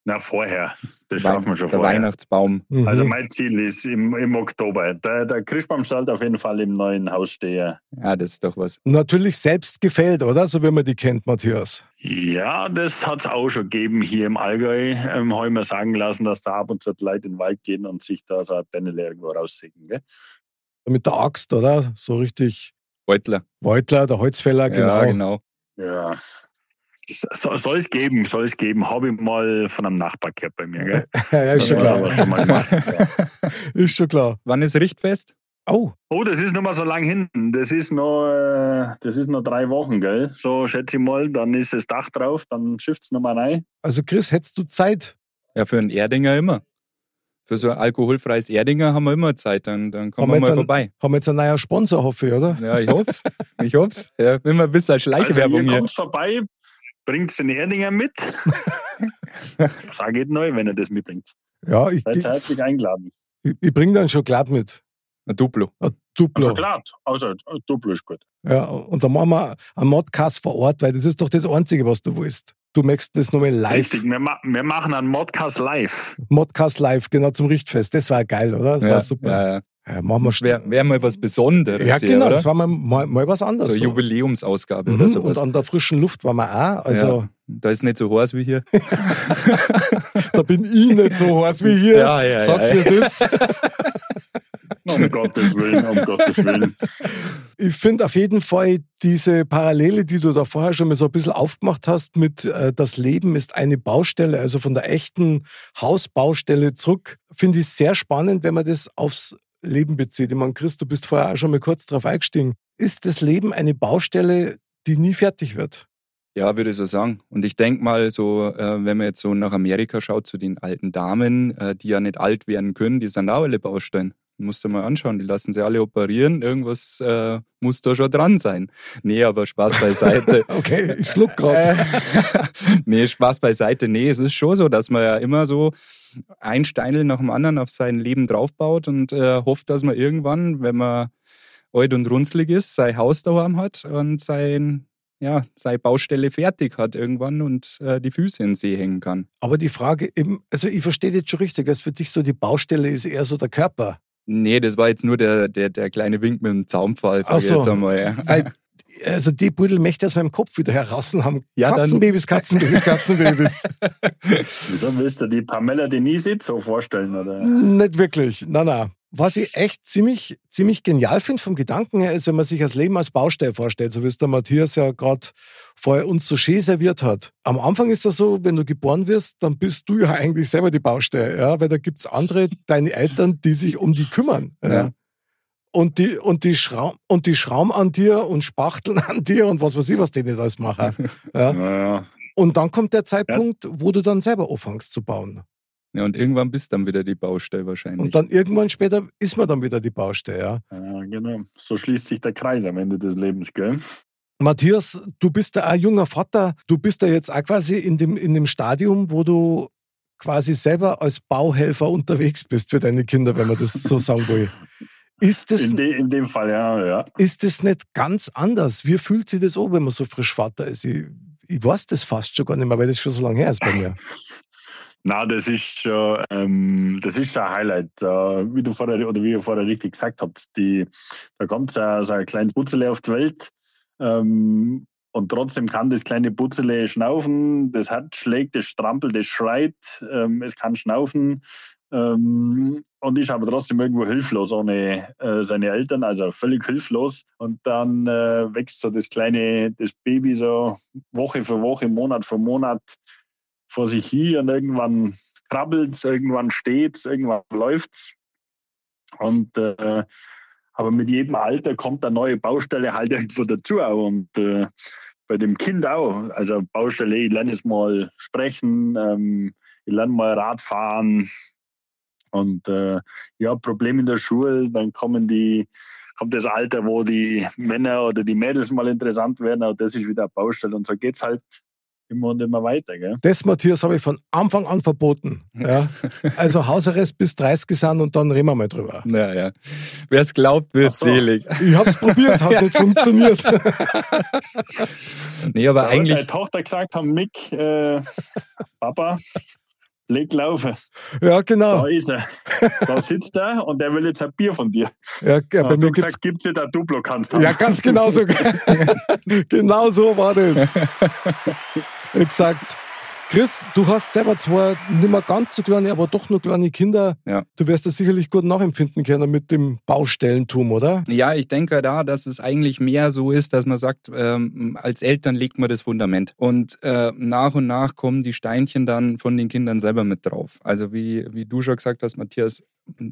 Speaker 4: Na, vorher. Das schaffen wir schon
Speaker 3: Der
Speaker 4: vorher.
Speaker 3: Weihnachtsbaum.
Speaker 2: Mhm.
Speaker 4: Also mein Ziel ist im, im Oktober. Der, der Christbaum soll auf jeden Fall im neuen Haus stehen.
Speaker 3: Ja, das ist doch was.
Speaker 2: Natürlich selbst gefällt, oder? So wie man die kennt, Matthias.
Speaker 4: Ja, das hat es auch schon gegeben hier im Allgäu. Ähm, Habe ich mir sagen lassen, dass da ab und zu die Leute in den Wald gehen und sich da so ein Bändele irgendwo raussägen. Gell?
Speaker 2: Mit der Axt, oder? So richtig
Speaker 3: Beutler.
Speaker 2: Beutler, der Holzfäller, genau.
Speaker 3: Ja, genau.
Speaker 4: Ja. So, soll es geben, soll es geben. Habe ich mal von einem Nachbar gehört bei mir. Gell?
Speaker 2: Ja, ist schon
Speaker 4: Ja,
Speaker 2: klar.
Speaker 4: schon mal gemacht. Ja.
Speaker 2: Ist schon klar.
Speaker 3: Wann ist Richtfest?
Speaker 2: Oh,
Speaker 4: Oh, das ist noch mal so lang hinten. Das ist noch, äh, das ist noch drei Wochen, gell? So schätze ich mal. Dann ist das Dach drauf, dann schifft es noch mal rein.
Speaker 2: also Chris, hättest du Zeit?
Speaker 3: Ja, für einen Erdinger immer. Für so ein alkoholfreies Erdinger haben wir immer Zeit, dann, dann kommen
Speaker 2: Haben wir
Speaker 3: mal
Speaker 2: einen-
Speaker 3: vorbei.
Speaker 2: Haben wir jetzt einen neuen Sponsor, hoffe ich, oder?
Speaker 3: Ja, ich hoff's. Ich hoff's. Ja, immer ein bisschen als
Speaker 4: Also
Speaker 3: Schleichwerbung
Speaker 4: ihr
Speaker 3: hier.
Speaker 4: kommt vorbei, bringt den Erdinger mit. Sag geht neu, wenn ihr das mitbringt.
Speaker 2: Ja, ich,
Speaker 4: Seid
Speaker 2: ich,
Speaker 4: herzlich eingeladen.
Speaker 2: ich bringe dann schon glatt mit.
Speaker 3: Ein Duplo.
Speaker 2: Ein Duplo.
Speaker 4: Also klar, außer äh, Duplo ist gut.
Speaker 2: Ja, und dann machen wir einen Modcast vor Ort, weil das ist doch das Einzige, was du willst. Du möchtest das nochmal live.
Speaker 4: Richtig, wir, ma wir machen einen Modcast live.
Speaker 2: Modcast live, genau zum Richtfest. Das war geil, oder? Das war
Speaker 3: Ja,
Speaker 2: super.
Speaker 3: ja, ja.
Speaker 2: Ja, machen wir
Speaker 3: wäre wär mal was Besonderes.
Speaker 2: Ja,
Speaker 3: hier,
Speaker 2: genau,
Speaker 3: oder?
Speaker 2: das war mal, mal, mal was anderes.
Speaker 3: so Jubiläumsausgabe
Speaker 2: Mhm,
Speaker 3: oder
Speaker 2: und
Speaker 3: sowas.
Speaker 2: an der frischen Luft waren wir auch. Also
Speaker 3: ja. Da ist nicht so heiß wie hier.
Speaker 2: da bin ich nicht so heiß wie hier.
Speaker 3: Ja, ja,
Speaker 2: Sag's,
Speaker 3: ja.
Speaker 2: wie es ist.
Speaker 4: Um Gottes Willen, um Gottes Willen.
Speaker 2: Ich finde auf jeden Fall diese Parallele, die du da vorher schon mal so ein bisschen aufgemacht hast, mit äh, das Leben ist eine Baustelle, also von der echten Hausbaustelle zurück, finde ich sehr spannend, wenn man das aufs Leben bezieht. Ich meine, Chris, du bist vorher auch schon mal kurz drauf eingestiegen. Ist das Leben eine Baustelle, die nie fertig wird?
Speaker 3: Ja, würde ich so sagen. Und ich denke mal, so, äh, wenn man jetzt so nach Amerika schaut, zu den alten Damen, äh, die ja nicht alt werden können, die sind auch alle Baustellen. Musst du mal anschauen, die lassen sie alle operieren. Irgendwas äh, muss da schon dran sein. Nee, aber Spaß beiseite.
Speaker 2: Okay, ich schluck gerade.
Speaker 3: Nee, Spaß beiseite. Nee, es ist schon so, dass man ja immer so ein Steinel nach dem anderen auf sein Leben draufbaut und äh, hofft, dass man irgendwann, wenn man alt und runzlig ist, sein Haus daheim hat und sein, ja, seine Baustelle fertig hat irgendwann und äh, die Füße in den See hängen kann.
Speaker 2: Aber die Frage, eben, also ich verstehe jetzt schon richtig, dass für dich so die Baustelle ist eher so der Körper.
Speaker 3: Nee, das war jetzt nur der, der, der kleine Wink mit dem Zaunpfahl, sag
Speaker 2: Ach
Speaker 3: ich
Speaker 2: so.
Speaker 3: jetzt einmal. Ja.
Speaker 2: Weil, also die Pudel möchte aus meinem Kopf wieder herassen haben.
Speaker 3: Ja,
Speaker 2: Katzenbabys, Katzenbabys, Katzenbabys.
Speaker 4: Wieso willst du die Pamela Denise so vorstellen? Oder?
Speaker 2: Nicht wirklich. Na, na. Was ich echt ziemlich, ziemlich genial finde vom Gedanken her, ist, wenn man sich das Leben als Baustelle vorstellt, so wie es der Matthias ja gerade vorher uns so schön serviert hat. Am Anfang ist das so, wenn du geboren wirst, dann bist du ja eigentlich selber die Baustelle, ja, weil da gibt's andere, deine Eltern, die sich um die kümmern. Ja.
Speaker 3: Ja.
Speaker 2: Und die, und die Schraum, und die schrauben an dir und spachteln an dir und was weiß ich, was die nicht alles machen. Ja.
Speaker 4: Naja,
Speaker 2: Und dann kommt der Zeitpunkt, wo du dann selber anfängst zu bauen.
Speaker 3: Ja, und irgendwann bist dann wieder die Baustelle wahrscheinlich.
Speaker 2: Und dann irgendwann später ist man dann wieder die Baustelle, ja.
Speaker 4: ja, genau. So schließt sich der Kreis am Ende des Lebens, gell?
Speaker 2: Matthias, du bist ja ein junger Vater. Du bist ja jetzt auch quasi in dem, in dem Stadium, wo du quasi selber als Bauhelfer unterwegs bist für deine Kinder, wenn man das so sagen will. Ist das,
Speaker 4: In, de, in dem Fall, ja, ja.
Speaker 2: ist das nicht ganz anders? Wie fühlt sich das an, wenn man so frisch Vater ist? Ich, ich weiß das fast schon gar nicht mehr, weil das schon so lange her ist bei mir.
Speaker 4: Na, das ist schon, ähm, das ist ein Highlight. Äh, wie du vorher, oder wie ihr vorher richtig gesagt habt, die, da kommt so, so ein kleines Putzele auf die Welt. Ähm, und trotzdem kann das kleine Putzele schnaufen, das Herz schlägt, das strampelt, das schreit, ähm, es kann schnaufen ähm, und ist aber trotzdem irgendwo hilflos ohne äh, seine Eltern, also völlig hilflos. Und dann äh, wächst so das kleine, das Baby so Woche für Woche, Monat für Monat vor sich hin und irgendwann krabbelt es, irgendwann steht es, irgendwann läuft es. Äh, aber mit jedem Alter kommt eine neue Baustelle halt irgendwo dazu auch. Und äh, bei dem Kind auch. Also Baustelle, ich lerne jetzt mal sprechen, ähm, ich lerne mal Radfahren und äh, ja, Problem in der Schule, dann kommen die, kommt das Alter, wo die Männer oder die Mädels mal interessant werden, aber das ist wieder eine Baustelle und so geht's halt immer und immer weiter. Gell?
Speaker 2: Das, Matthias, habe ich von Anfang an verboten. Ja? Also Hausarrest bis 30 sind und dann reden wir mal drüber.
Speaker 3: Naja, wer es glaubt, wird
Speaker 4: so.
Speaker 3: selig.
Speaker 2: Ich habe es probiert, hat nicht funktioniert.
Speaker 3: Nee, aber
Speaker 4: Da hat
Speaker 3: eigentlich,
Speaker 4: meine Tochter gesagt haben, Mick, äh, Papa, leg laufen.
Speaker 2: Ja,
Speaker 4: Da
Speaker 2: genau.
Speaker 4: ist er. Da sitzt er und der will jetzt ein Bier von dir.
Speaker 2: Ja, ja,
Speaker 4: Da
Speaker 2: bei
Speaker 4: hast
Speaker 2: mir
Speaker 4: du gesagt, gibt's nicht ein Duplo kannst haben.
Speaker 2: Ja, ganz genau so. genau so war das. Gesagt, Chris, du hast selber zwar nicht mehr ganz so kleine, aber doch nur kleine Kinder.
Speaker 3: Ja.
Speaker 2: Du wirst das sicherlich gut nachempfinden können mit dem Baustellentum, oder?
Speaker 3: ja, ich denke da, dass es eigentlich mehr so ist, dass man sagt, ähm, als Eltern legt man das Fundament. Und äh, nach und nach kommen die Steinchen dann von den Kindern selber mit drauf. Also wie, wie du schon gesagt hast, Matthias,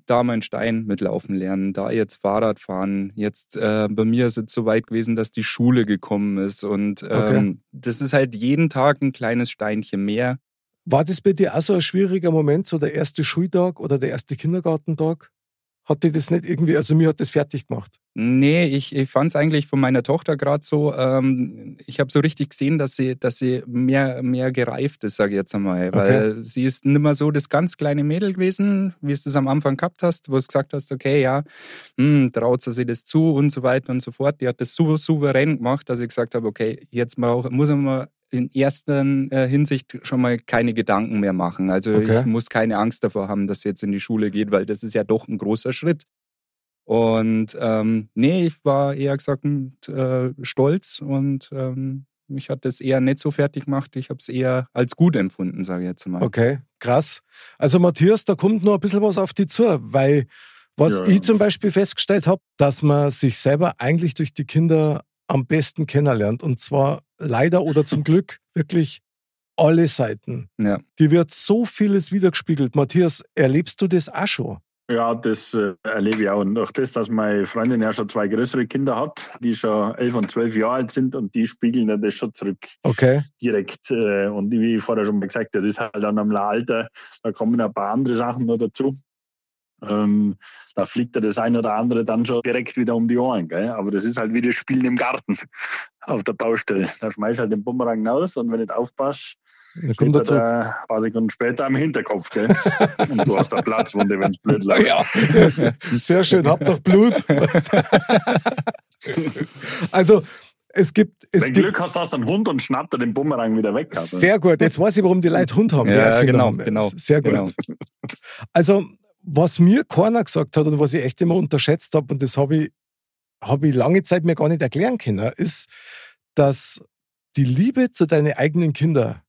Speaker 3: da mal einen Stein mitlaufen lernen, da jetzt Fahrrad fahren. Jetzt äh, bei mir ist es so weit gewesen, dass die Schule gekommen ist. Und ähm,
Speaker 2: Okay.
Speaker 3: das ist halt jeden Tag ein kleines Steinchen mehr.
Speaker 2: War das bei dir auch so ein schwieriger Moment, so der erste Schultag oder der erste Kindergartentag? Hat dir das nicht irgendwie, also mir hat das fertig gemacht.
Speaker 3: Nee, ich, ich fand es eigentlich von meiner Tochter gerade so, ähm, ich habe so richtig gesehen, dass sie, dass sie mehr, mehr gereift ist, sage ich jetzt einmal. Weil sie ist nicht mehr so das ganz kleine Mädel gewesen, wie es das am Anfang gehabt hast, wo du gesagt hast, okay, ja, hm, traut sie sich das zu und so weiter und so fort. Die hat das so souverän gemacht, dass ich gesagt habe, okay, jetzt brauch, muss man in erster äh, Hinsicht schon mal keine Gedanken mehr machen. Also
Speaker 2: Okay.
Speaker 3: ich muss keine Angst davor haben, dass sie jetzt in die Schule geht, weil das ist ja doch ein großer Schritt. Und ähm, nee, ich war eher gesagt äh, stolz und ähm, mich hat das eher nicht so fertig gemacht. Ich habe es eher als gut empfunden, sage ich jetzt mal.
Speaker 2: Okay, krass. Also Matthias, da kommt noch ein bisschen was auf dich zu, weil was
Speaker 4: Ja.
Speaker 2: ich zum Beispiel festgestellt habe, dass man sich selber eigentlich durch die Kinder am besten kennenlernt. Und zwar leider oder zum Glück wirklich alle Seiten.
Speaker 3: Ja.
Speaker 2: Die wird so vieles wiedergespiegelt. Matthias, erlebst du das auch schon?
Speaker 4: Ja, das äh, erlebe ich auch. Und durch das, dass meine Freundin ja schon zwei größere Kinder hat, die schon elf und zwölf Jahre alt sind und die spiegeln ja das schon zurück
Speaker 2: Okay.
Speaker 4: direkt. Äh, und wie ich vorher schon mal gesagt das ist halt dann am Alter, da kommen ein paar andere Sachen noch dazu. Ähm, da fliegt er das eine oder andere dann schon direkt wieder um die Ohren. Gell? Aber das ist halt wie das Spielen im Garten auf der Baustelle. Da schmeißt halt den Bumerang raus und wenn du nicht aufpasst,
Speaker 2: Dann
Speaker 4: steht
Speaker 2: kommt
Speaker 4: er
Speaker 2: zurück.
Speaker 4: da ein paar Sekunden später am Hinterkopf. Gell? und du hast eine Platzwunde, wenn es blöd läuft.
Speaker 2: Ja, sehr schön. Habt doch Blut. also, es gibt, es
Speaker 4: Wenn
Speaker 2: gibt
Speaker 4: Glück hast, hast du einen Hund und schnappt er den Bumerang wieder weg. Also.
Speaker 2: Sehr gut. Jetzt weiß ich, warum die Leute Hund haben.
Speaker 3: Ja, genau,
Speaker 2: haben.
Speaker 3: genau,
Speaker 2: Sehr gut.
Speaker 3: genau.
Speaker 2: Also, was mir keiner gesagt hat und was ich echt immer unterschätzt habe, und das habe ich, hab ich lange Zeit mir gar nicht erklären können, ist, dass die Liebe zu deinen eigenen Kindern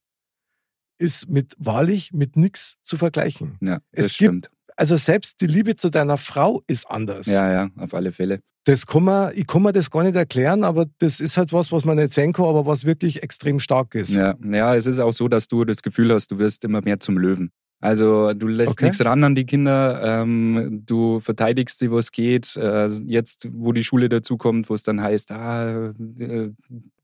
Speaker 2: ist mit wahrlich mit nichts zu vergleichen.
Speaker 3: Ja,
Speaker 2: Es
Speaker 3: das
Speaker 2: gibt-
Speaker 3: stimmt.
Speaker 2: Also selbst die Liebe zu deiner Frau ist anders.
Speaker 3: Ja, ja, auf alle Fälle.
Speaker 2: Das kann man, ich kann mir das gar nicht erklären, aber das ist halt was, was man nicht sehen kann, aber was wirklich extrem stark ist.
Speaker 3: Ja, ja, es ist auch so, dass du das Gefühl hast, du wirst immer mehr zum Löwen. Also du lässt
Speaker 2: Okay.
Speaker 3: nichts ran an die Kinder, ähm, du verteidigst sie, wo es geht. Äh, jetzt, wo die Schule dazukommt, wo es dann heißt, ah, äh, du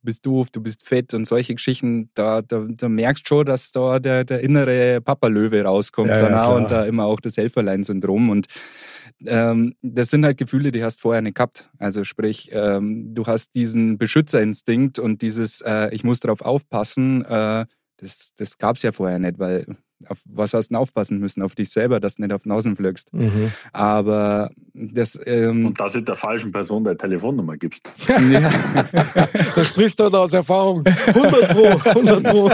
Speaker 3: bist doof, du bist fett und solche Geschichten, da, da, da merkst schon, dass da der, der innere Papa-Löwe rauskommt
Speaker 2: Ja, ja,
Speaker 3: und da immer auch das Helferlein-Syndrom. Und ähm, das sind halt Gefühle, die hast du vorher nicht gehabt. Also sprich, ähm, du hast diesen Beschützerinstinkt und dieses, äh, ich muss darauf aufpassen, äh, das, das gab es ja vorher nicht, weil auf was hast du denn aufpassen müssen? Auf dich selber, dass du nicht auf den Außen fliegst.
Speaker 2: Mhm.
Speaker 3: Aber das, ähm,
Speaker 4: Und dass du der falschen Person deine Telefonnummer gibst.
Speaker 3: ja,
Speaker 2: Da spricht er aus Erfahrung. 100 Pro, 100 Pro.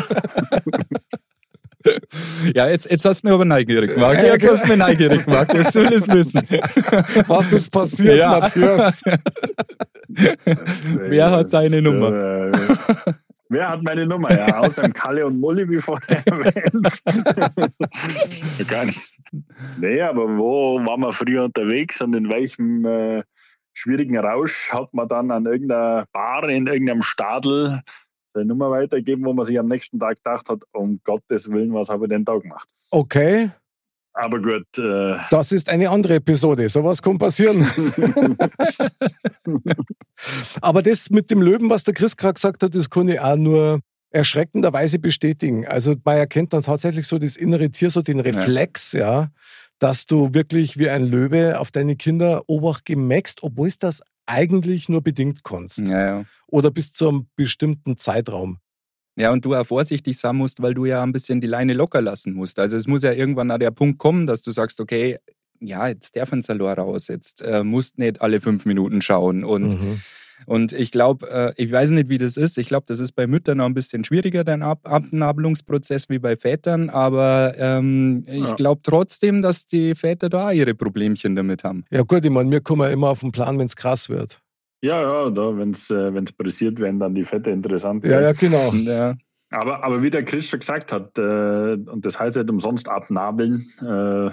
Speaker 3: ja jetzt, jetzt hast du mich aber neugierig gemacht. Jetzt hast du mich neugierig gemacht. Jetzt will ich es wissen.
Speaker 2: Was ist passiert,
Speaker 3: Ja.
Speaker 2: Matthias?
Speaker 3: Wer hat deine Nummer?
Speaker 4: Wer hat meine Nummer? Ja, außer Kalle und Molly, wie vorher erwähnt. Gar nicht. Nee, aber wo waren wir früher unterwegs und in welchem äh, schwierigen Rausch hat man dann an irgendeiner Bar in irgendeinem Stadel seine Nummer weitergeben, wo man sich am nächsten Tag gedacht hat, um Gottes Willen, was habe ich denn da gemacht?
Speaker 2: Okay,
Speaker 4: Aber gut, äh,
Speaker 2: das ist eine andere Episode. Sowas kann passieren. Aber das mit dem Löwen, was der Chris gerade gesagt hat, das kann ich auch nur erschreckenderweise bestätigen. Also man erkennt dann tatsächlich so das innere Tier, so den Reflex, ja, dass du wirklich wie ein Löwe auf deine Kinder Obacht gemäxt, obwohl es das eigentlich nur bedingt kannst.
Speaker 3: Ja, ja.
Speaker 2: Oder bis zu einem bestimmten Zeitraum.
Speaker 3: Ja, und du auch vorsichtig sein musst, weil du ja ein bisschen die Leine locker lassen musst. Also es muss ja irgendwann an der Punkt kommen, dass du sagst, okay, ja, jetzt darf ein Salor raus, jetzt äh, musst nicht alle fünf Minuten schauen. Und,
Speaker 2: Mhm.
Speaker 3: und ich glaube, äh, ich weiß nicht, wie das ist. Ich glaube, das ist bei Müttern noch ein bisschen schwieriger, dein Ab Abnabelungsprozess wie bei Vätern. Aber ähm, ich
Speaker 4: Ja.
Speaker 3: glaube trotzdem, dass die Väter da auch ihre Problemchen damit haben.
Speaker 2: Ja gut, ich meine, wir kommen ja immer auf den Plan, wenn es krass wird.
Speaker 4: Ja, ja, da, wenn es äh, wenn's pressiert werden, dann die Fette interessant.
Speaker 2: Ja, ja, genau.
Speaker 3: Ja,
Speaker 4: Aber, aber wie der Chris schon gesagt hat, äh, und das heißt nicht umsonst abnabeln, äh,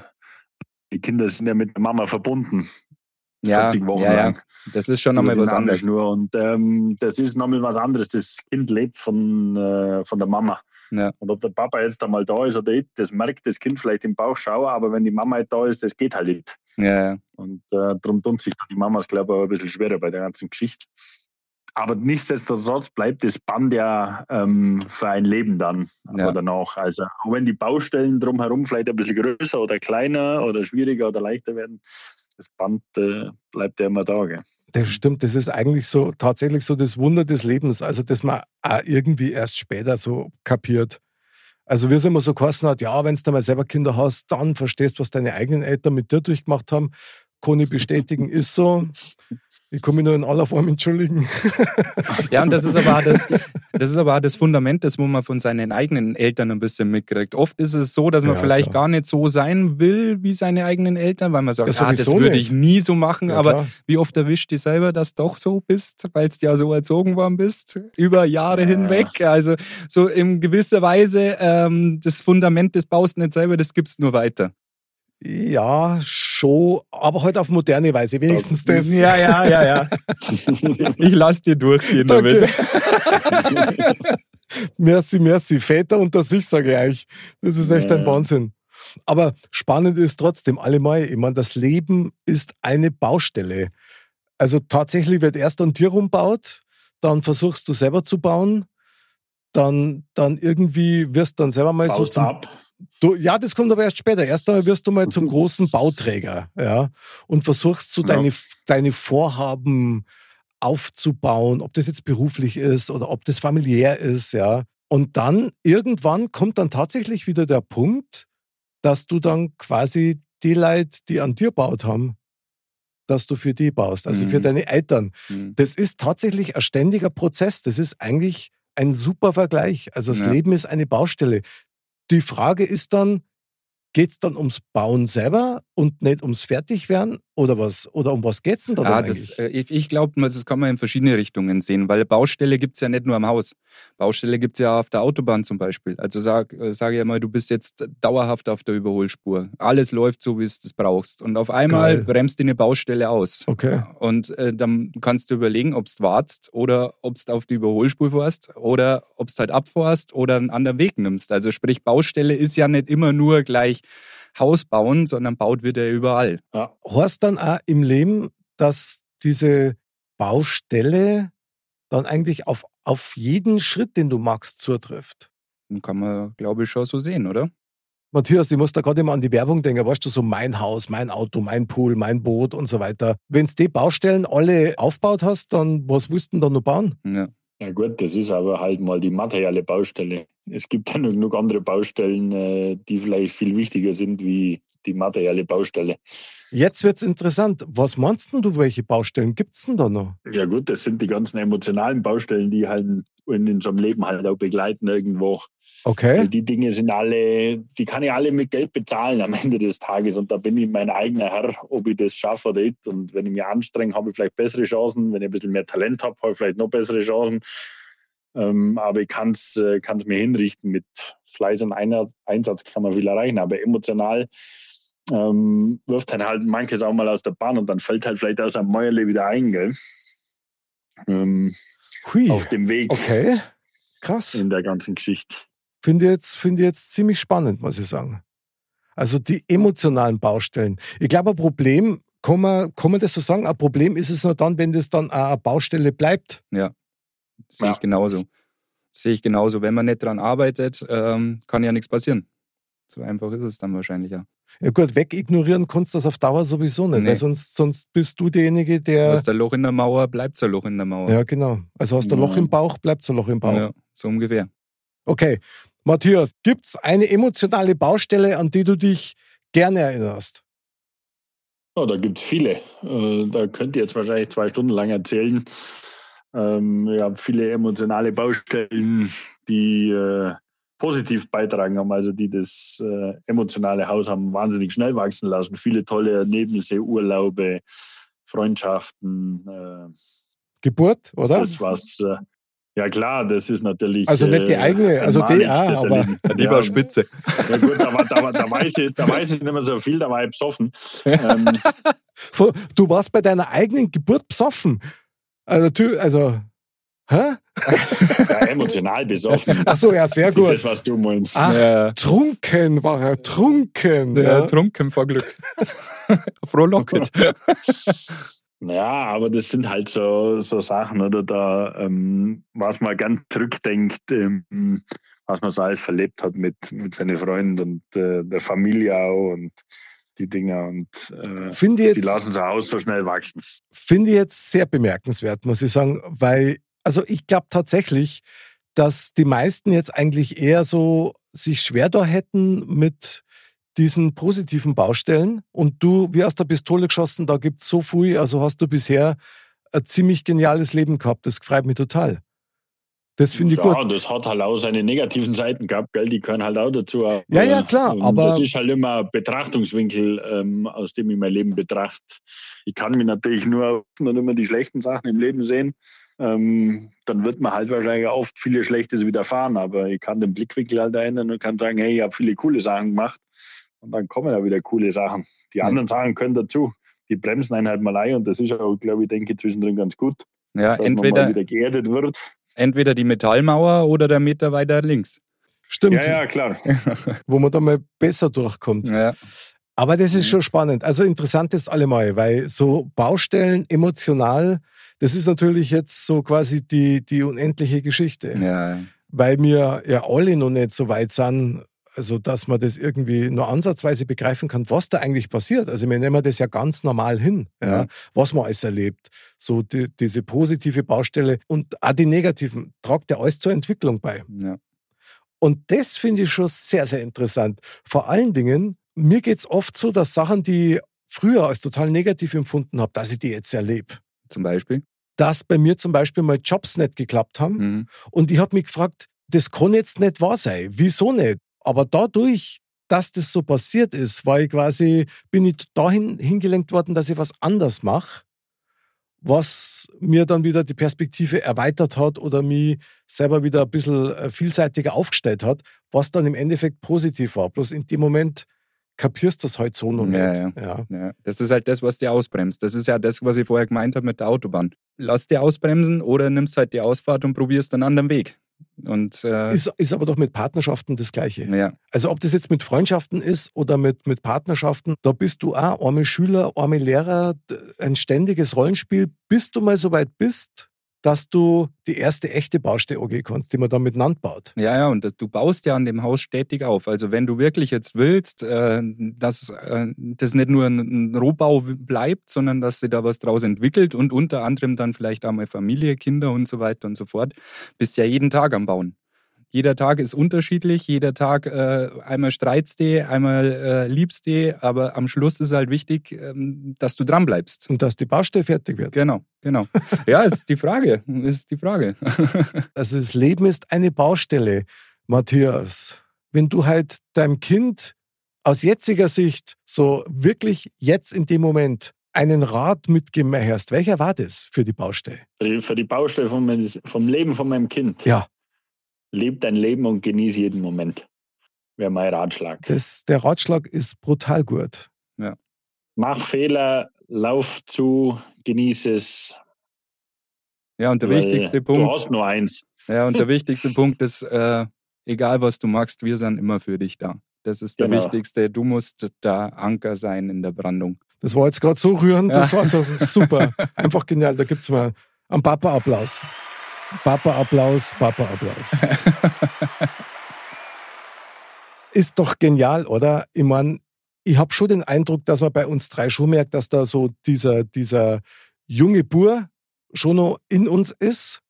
Speaker 4: die Kinder sind ja mit der Mama verbunden.
Speaker 3: ja,
Speaker 4: 40 Wochen
Speaker 3: ja, ja. das ist schon nochmal was anderes.
Speaker 4: Nabelschnur. Und ähm, das ist nochmal was anderes. Das Kind lebt von, äh, von der Mama.
Speaker 3: Ja.
Speaker 4: Und ob der Papa jetzt einmal da ist oder nicht, das merkt das Kind vielleicht im Bauchschauer, aber wenn die Mama nicht da ist, das geht halt nicht.
Speaker 3: Ja.
Speaker 4: Und äh, darum tun sich die Mamas, glaube ich, auch ein bisschen schwerer bei der ganzen Geschichte. Aber nichtsdestotrotz bleibt das Band ja ähm, für ein Leben dann
Speaker 3: Ja.
Speaker 4: danach. Also auch wenn die Baustellen drumherum vielleicht ein bisschen größer oder kleiner oder schwieriger oder leichter werden, das Band äh, bleibt ja immer da. Gell?
Speaker 2: Das stimmt, das ist eigentlich so tatsächlich so das Wunder des Lebens, also das man auch irgendwie erst später so kapiert. Also wie es immer so geheißen hat, ja, wenn du mal selber Kinder hast, dann verstehst, was deine eigenen Eltern mit dir durchgemacht haben. Ich bestätigen, ist so. Ich mich nur in aller Form entschuldigen.
Speaker 3: Ja, und das ist aber auch das, das ist aber das Fundament, das man von seinen eigenen Eltern ein bisschen mitkriegt. Oft ist es so, dass man
Speaker 2: Ja,
Speaker 3: vielleicht
Speaker 2: klar.
Speaker 3: gar nicht so sein will wie seine eigenen Eltern, weil man sagt,
Speaker 2: Ja,
Speaker 3: ah, das würde
Speaker 2: nicht.
Speaker 3: ich nie so machen.
Speaker 2: Ja,
Speaker 3: aber
Speaker 2: klar.
Speaker 3: wie oft erwischt dich selber, dass du doch so bist, weil du ja so erzogen worden bist, über Jahre hinweg. Also so in gewisser Weise ähm, das Fundament, das baust du nicht selber, das gibst nur weiter.
Speaker 2: Ja, schon, aber halt auf moderne Weise, wenigstens das.
Speaker 3: Ja, ja, ja, ja. Ich lass dir durchgehen
Speaker 2: Danke.
Speaker 3: damit.
Speaker 2: merci, merci. Väter unter sich, sage ich euch. Das ist echt ein. Wahnsinn. Aber spannend ist trotzdem allemal, ich meine, das Leben ist eine Baustelle. Also tatsächlich wird erst ein Tier rumbaut, dann versuchst du selber zu bauen, dann, dann irgendwie wirst du dann selber mal so
Speaker 4: Baust
Speaker 2: zum,
Speaker 4: ab.
Speaker 2: Du, ja, das kommt aber erst später. Erst einmal wirst du mal zum großen Bauträger, ja, und versuchst so
Speaker 4: Ja.
Speaker 2: deine, deine Vorhaben aufzubauen, ob das jetzt beruflich ist oder ob das familiär ist, ja. Und dann irgendwann kommt dann tatsächlich wieder der Punkt, dass du dann quasi die Leute, die an dir baut haben, dass du für die baust, also für
Speaker 3: Mhm.
Speaker 2: deine Eltern.
Speaker 3: Mhm.
Speaker 2: Das ist tatsächlich ein ständiger Prozess. Das ist eigentlich ein super Vergleich. Also das
Speaker 3: Ja.
Speaker 2: Leben ist eine Baustelle. Die Frage ist dann, geht es dann ums Bauen selber und nicht ums Fertigwerden? Oder was? Oder um was geht es denn da
Speaker 3: Ja,
Speaker 2: dann
Speaker 3: das,
Speaker 2: eigentlich?
Speaker 3: äh, ich, ich glaube, das kann man in verschiedene Richtungen sehen, weil Baustelle gibt es ja nicht nur am Haus. Baustelle gibt es ja auf der Autobahn zum Beispiel. Also sag, äh, sage ich mal, du bist jetzt dauerhaft auf der Überholspur. Alles läuft so, wie es das brauchst. Und auf einmal
Speaker 2: Geil.
Speaker 3: bremst dir eine Baustelle aus.
Speaker 2: Okay.
Speaker 3: Und äh, dann kannst du überlegen, ob du wartest oder ob du auf die Überholspur fährst oder ob du halt abfährst oder einen anderen Weg nimmst. Also sprich, Baustelle ist ja nicht immer nur gleich Haus bauen, sondern baut wird ja überall.
Speaker 4: Ja.
Speaker 2: Heißt dann auch im Leben, dass diese Baustelle dann eigentlich auf, auf jeden Schritt, den du machst, zutrifft?
Speaker 3: Dann kann man, glaube ich, schon so sehen, oder?
Speaker 2: Matthias, ich muss da gerade immer an die Werbung denken. Weißt du, so mein Haus, mein Auto, mein Pool, mein Boot und so weiter. Wenn du die Baustellen alle aufgebaut hast, dann was willst du denn da noch bauen?
Speaker 3: Ja.
Speaker 4: Ja gut, das ist aber halt mal die materielle Baustelle. Es gibt ja noch genug andere Baustellen, äh, die vielleicht viel wichtiger sind wie die materielle Baustelle.
Speaker 2: Jetzt wird's interessant. Was meinst denn du, welche Baustellen gibt's denn da noch?
Speaker 4: Ja gut, das sind die ganzen emotionalen Baustellen, die halt in unserem Leben halt auch begleiten irgendwo.
Speaker 2: Okay.
Speaker 4: Weil die Dinge sind alle, die kann ich alle mit Geld bezahlen am Ende des Tages. Und da bin ich mein eigener Herr, ob ich das schaffe oder nicht. Und wenn ich mich anstrenge, habe ich vielleicht bessere Chancen. Wenn ich ein bisschen mehr Talent habe, habe ich vielleicht noch bessere Chancen. Ähm, aber ich kann es äh, kann's mir hinrichten. Mit Fleiß und Einsatz, Einsatz kann man viel erreichen. Aber emotional ähm, wirft dann halt manches auch mal aus der Bahn und dann fällt halt vielleicht aus einem Mäuerle wieder ein, gell? Ähm,
Speaker 2: Hui.
Speaker 4: auf dem Weg
Speaker 2: Okay. Krass.
Speaker 4: in der ganzen Geschichte.
Speaker 2: Finde ich jetzt, finde ich jetzt ziemlich spannend, muss ich sagen. Also die emotionalen Baustellen. Ich glaube, ein Problem, kann man, kann man das so sagen, ein Problem ist es nur dann, wenn das dann eine Baustelle bleibt.
Speaker 3: Sehe
Speaker 4: Ja.
Speaker 3: ich genauso. Sehe ich genauso. Wenn man nicht dran arbeitet, ähm, kann ja nichts passieren. So einfach ist es dann wahrscheinlich ja.
Speaker 2: Ja gut, wegignorieren kannst du das auf Dauer sowieso nicht,
Speaker 3: Nee.
Speaker 2: weil sonst, sonst bist du derjenige, der...
Speaker 3: Hast ein Loch in der Mauer, bleibt ein Loch in der Mauer.
Speaker 2: Ja, genau. Also hast du ein Loch
Speaker 4: Ja.
Speaker 2: im Bauch, bleibt ein Loch im Bauch.
Speaker 3: Ja, so ungefähr.
Speaker 2: Okay. Matthias, gibt's eine emotionale Baustelle, an die du dich gerne erinnerst?
Speaker 4: Ja, da gibt es viele. Äh, da könnt ihr jetzt wahrscheinlich zwei Stunden lang erzählen. Ähm, ja, viele emotionale Baustellen, die äh, positiv beitragen haben, also die das äh, emotionale Haus haben wahnsinnig schnell wachsen lassen. Viele tolle Erlebnisse, Urlaube, Freundschaften. Äh,
Speaker 2: Geburt, oder?
Speaker 4: Das was. Äh, ja klar, das ist natürlich.
Speaker 2: Also nicht die
Speaker 4: äh,
Speaker 2: eigene, also die,
Speaker 4: einmalig,
Speaker 2: ah,
Speaker 4: das
Speaker 2: aber.
Speaker 3: Die
Speaker 4: Ja,
Speaker 3: war spitze.
Speaker 4: Ja gut, da, da, da, weiß ich, da weiß ich nicht mehr so viel, da war ich besoffen. Ähm,
Speaker 2: du warst bei deiner eigenen Geburt besoffen. Also, also hä?
Speaker 4: ja, emotional besoffen.
Speaker 2: Ach so, ja, sehr
Speaker 4: Das
Speaker 2: gut.
Speaker 4: ist, was du meinst.
Speaker 2: Ach,
Speaker 3: Ja.
Speaker 2: trunken war er, trunken.
Speaker 3: Ja,
Speaker 2: Ja.
Speaker 3: trunken vor Glück. Frohlocket.
Speaker 4: Ja, aber das sind halt so, so Sachen, oder da, ähm, was man ganz zurückdenkt, ähm, was man so alles verlebt hat mit, mit seinen Freunden und äh, der Familie auch und die Dinger und äh,
Speaker 2: Finde ich
Speaker 4: die
Speaker 2: jetzt,
Speaker 4: lassen so Haus so schnell wachsen.
Speaker 2: finde ich jetzt sehr bemerkenswert, muss ich sagen, weil, also ich glaube tatsächlich, dass die meisten jetzt eigentlich eher so sich schwer da hätten mit diesen positiven Baustellen und du, wie aus der Pistole geschossen, da gibt's so viel, also hast du bisher ein ziemlich geniales Leben gehabt, das freut mich total. Das finde ich
Speaker 4: ja,
Speaker 2: gut.
Speaker 4: das hat halt auch seine negativen Seiten gehabt, gell? die können halt auch dazu.
Speaker 2: Ja, ja, klar,
Speaker 4: Und
Speaker 2: aber-
Speaker 4: Das ist halt immer ein Betrachtungswinkel, ähm, aus dem ich mein Leben betrachte. Ich kann mir natürlich nur und immer die schlechten Sachen im Leben sehen. Ähm, dann wird man halt wahrscheinlich oft viele Schlechtes widerfahren, aber ich kann den Blickwinkel halt ändern und kann sagen, hey, ich habe viele coole Sachen gemacht und dann kommen ja wieder coole Sachen. Die anderen Sachen können dazu. Die bremsen einen halt mal ein und das ist auch, glaube ich, denke ich, zwischendrin ganz gut,
Speaker 3: Ja,
Speaker 4: dass man
Speaker 3: entweder,
Speaker 4: mal wieder geerdet wird.
Speaker 3: entweder die Metallmauer oder der Meter weiter links.
Speaker 2: Stimmt,
Speaker 4: Ja, ja, klar.
Speaker 2: wo man da mal besser durchkommt.
Speaker 3: Ja.
Speaker 2: Aber das
Speaker 4: Mhm.
Speaker 2: ist schon spannend. Also interessant ist allemal, weil so Baustellen emotional, das ist natürlich jetzt so quasi die, die unendliche Geschichte.
Speaker 3: Ja,
Speaker 2: Weil wir ja alle noch nicht so weit sind, also dass man das irgendwie nur ansatzweise begreifen kann, was da eigentlich passiert. Also wir nehmen das ja ganz normal hin, ja, was man alles erlebt. So die, diese positive Baustelle und auch die negativen, tragt ja alles zur Entwicklung bei.
Speaker 3: ja.
Speaker 2: Und das finde ich schon sehr, sehr interessant. Vor allen Dingen, mir geht es oft so, dass Sachen, die ich früher als total negativ empfunden habe, dass ich die jetzt erlebe.
Speaker 3: Zum Beispiel.
Speaker 2: Dass bei mir zum Beispiel mal Jobs nicht geklappt haben.
Speaker 3: Mhm.
Speaker 2: Und ich habe mich gefragt, das kann jetzt nicht wahr sein. Wieso nicht? Aber dadurch, dass das so passiert ist, war ich quasi, bin ich dahin hingelenkt worden, dass ich was anders mache, was mir dann wieder die Perspektive erweitert hat oder mich selber wieder ein bisschen äh, vielseitiger aufgestellt hat, was dann im Endeffekt positiv war. Bloß in dem Moment kapierst du das halt so noch
Speaker 3: Ja,
Speaker 2: nicht. Ja.
Speaker 3: Ja, das ist halt das, was dir ausbremst. Das ist ja das, was ich vorher gemeint habe mit der Autobahn. Lass dir ausbremsen oder nimmst halt die Ausfahrt und probierst einen anderen Weg. Und äh,
Speaker 2: Ist, ist aber doch mit Partnerschaften das Gleiche.
Speaker 3: ja,
Speaker 2: Also ob das jetzt mit Freundschaften ist oder mit, mit Partnerschaften, da bist du auch arme Schüler, arme Lehrer, ein ständiges Rollenspiel, bis du mal so weit bist, dass du die erste echte Baustelle angehen kannst, die man dann miteinander baut.
Speaker 3: ja, ja, und du baust ja an dem Haus stetig auf. Also wenn du wirklich jetzt willst, äh, dass äh, das nicht nur ein, ein Rohbau bleibt, sondern dass sich da was draus entwickelt und unter anderem dann vielleicht auch mal Familie, Kinder und so weiter und so fort, bist ja jeden Tag am Bauen. Jeder Tag ist unterschiedlich, jeder Tag äh, einmal streitst du, einmal äh, liebst du, aber am Schluss ist halt wichtig, ähm, dass du dran bleibst.
Speaker 2: Und dass die Baustelle fertig wird.
Speaker 3: Genau, genau. Ja, ist die Frage, ist die Frage.
Speaker 2: Also das Leben ist eine Baustelle, Matthias. Wenn du halt deinem Kind aus jetziger Sicht so wirklich jetzt in dem Moment einen Rat mitgeben hast, welcher war das für die Baustelle?
Speaker 4: Für die, für die Baustelle vom, vom Leben von meinem Kind.
Speaker 2: Ja.
Speaker 4: Leb dein Leben und genieße jeden Moment. Wäre mein Ratschlag.
Speaker 2: Das, der Ratschlag ist brutal gut.
Speaker 4: Mach Fehler, lauf zu, genieße es.
Speaker 3: Ja, und der
Speaker 4: weil
Speaker 3: wichtigste
Speaker 4: Du
Speaker 3: Punkt.
Speaker 4: hast nur eins.
Speaker 3: Ja, und der wichtigste Punkt ist, äh, egal was du magst, wir sind immer für dich da. Das ist der
Speaker 4: Genau.
Speaker 3: wichtigste. Du musst der Anker sein in der Brandung.
Speaker 2: Das war jetzt gerade so rührend, das
Speaker 3: Ja.
Speaker 2: war so super. Einfach genial. Da gibt es mal einen Papa-Applaus. Papa-Applaus, Papa-Applaus. Ist doch genial, oder? Ich meine, ich habe schon den Eindruck, dass man bei uns drei schon merkt, dass da so dieser, dieser junge Bur schon noch in uns ist.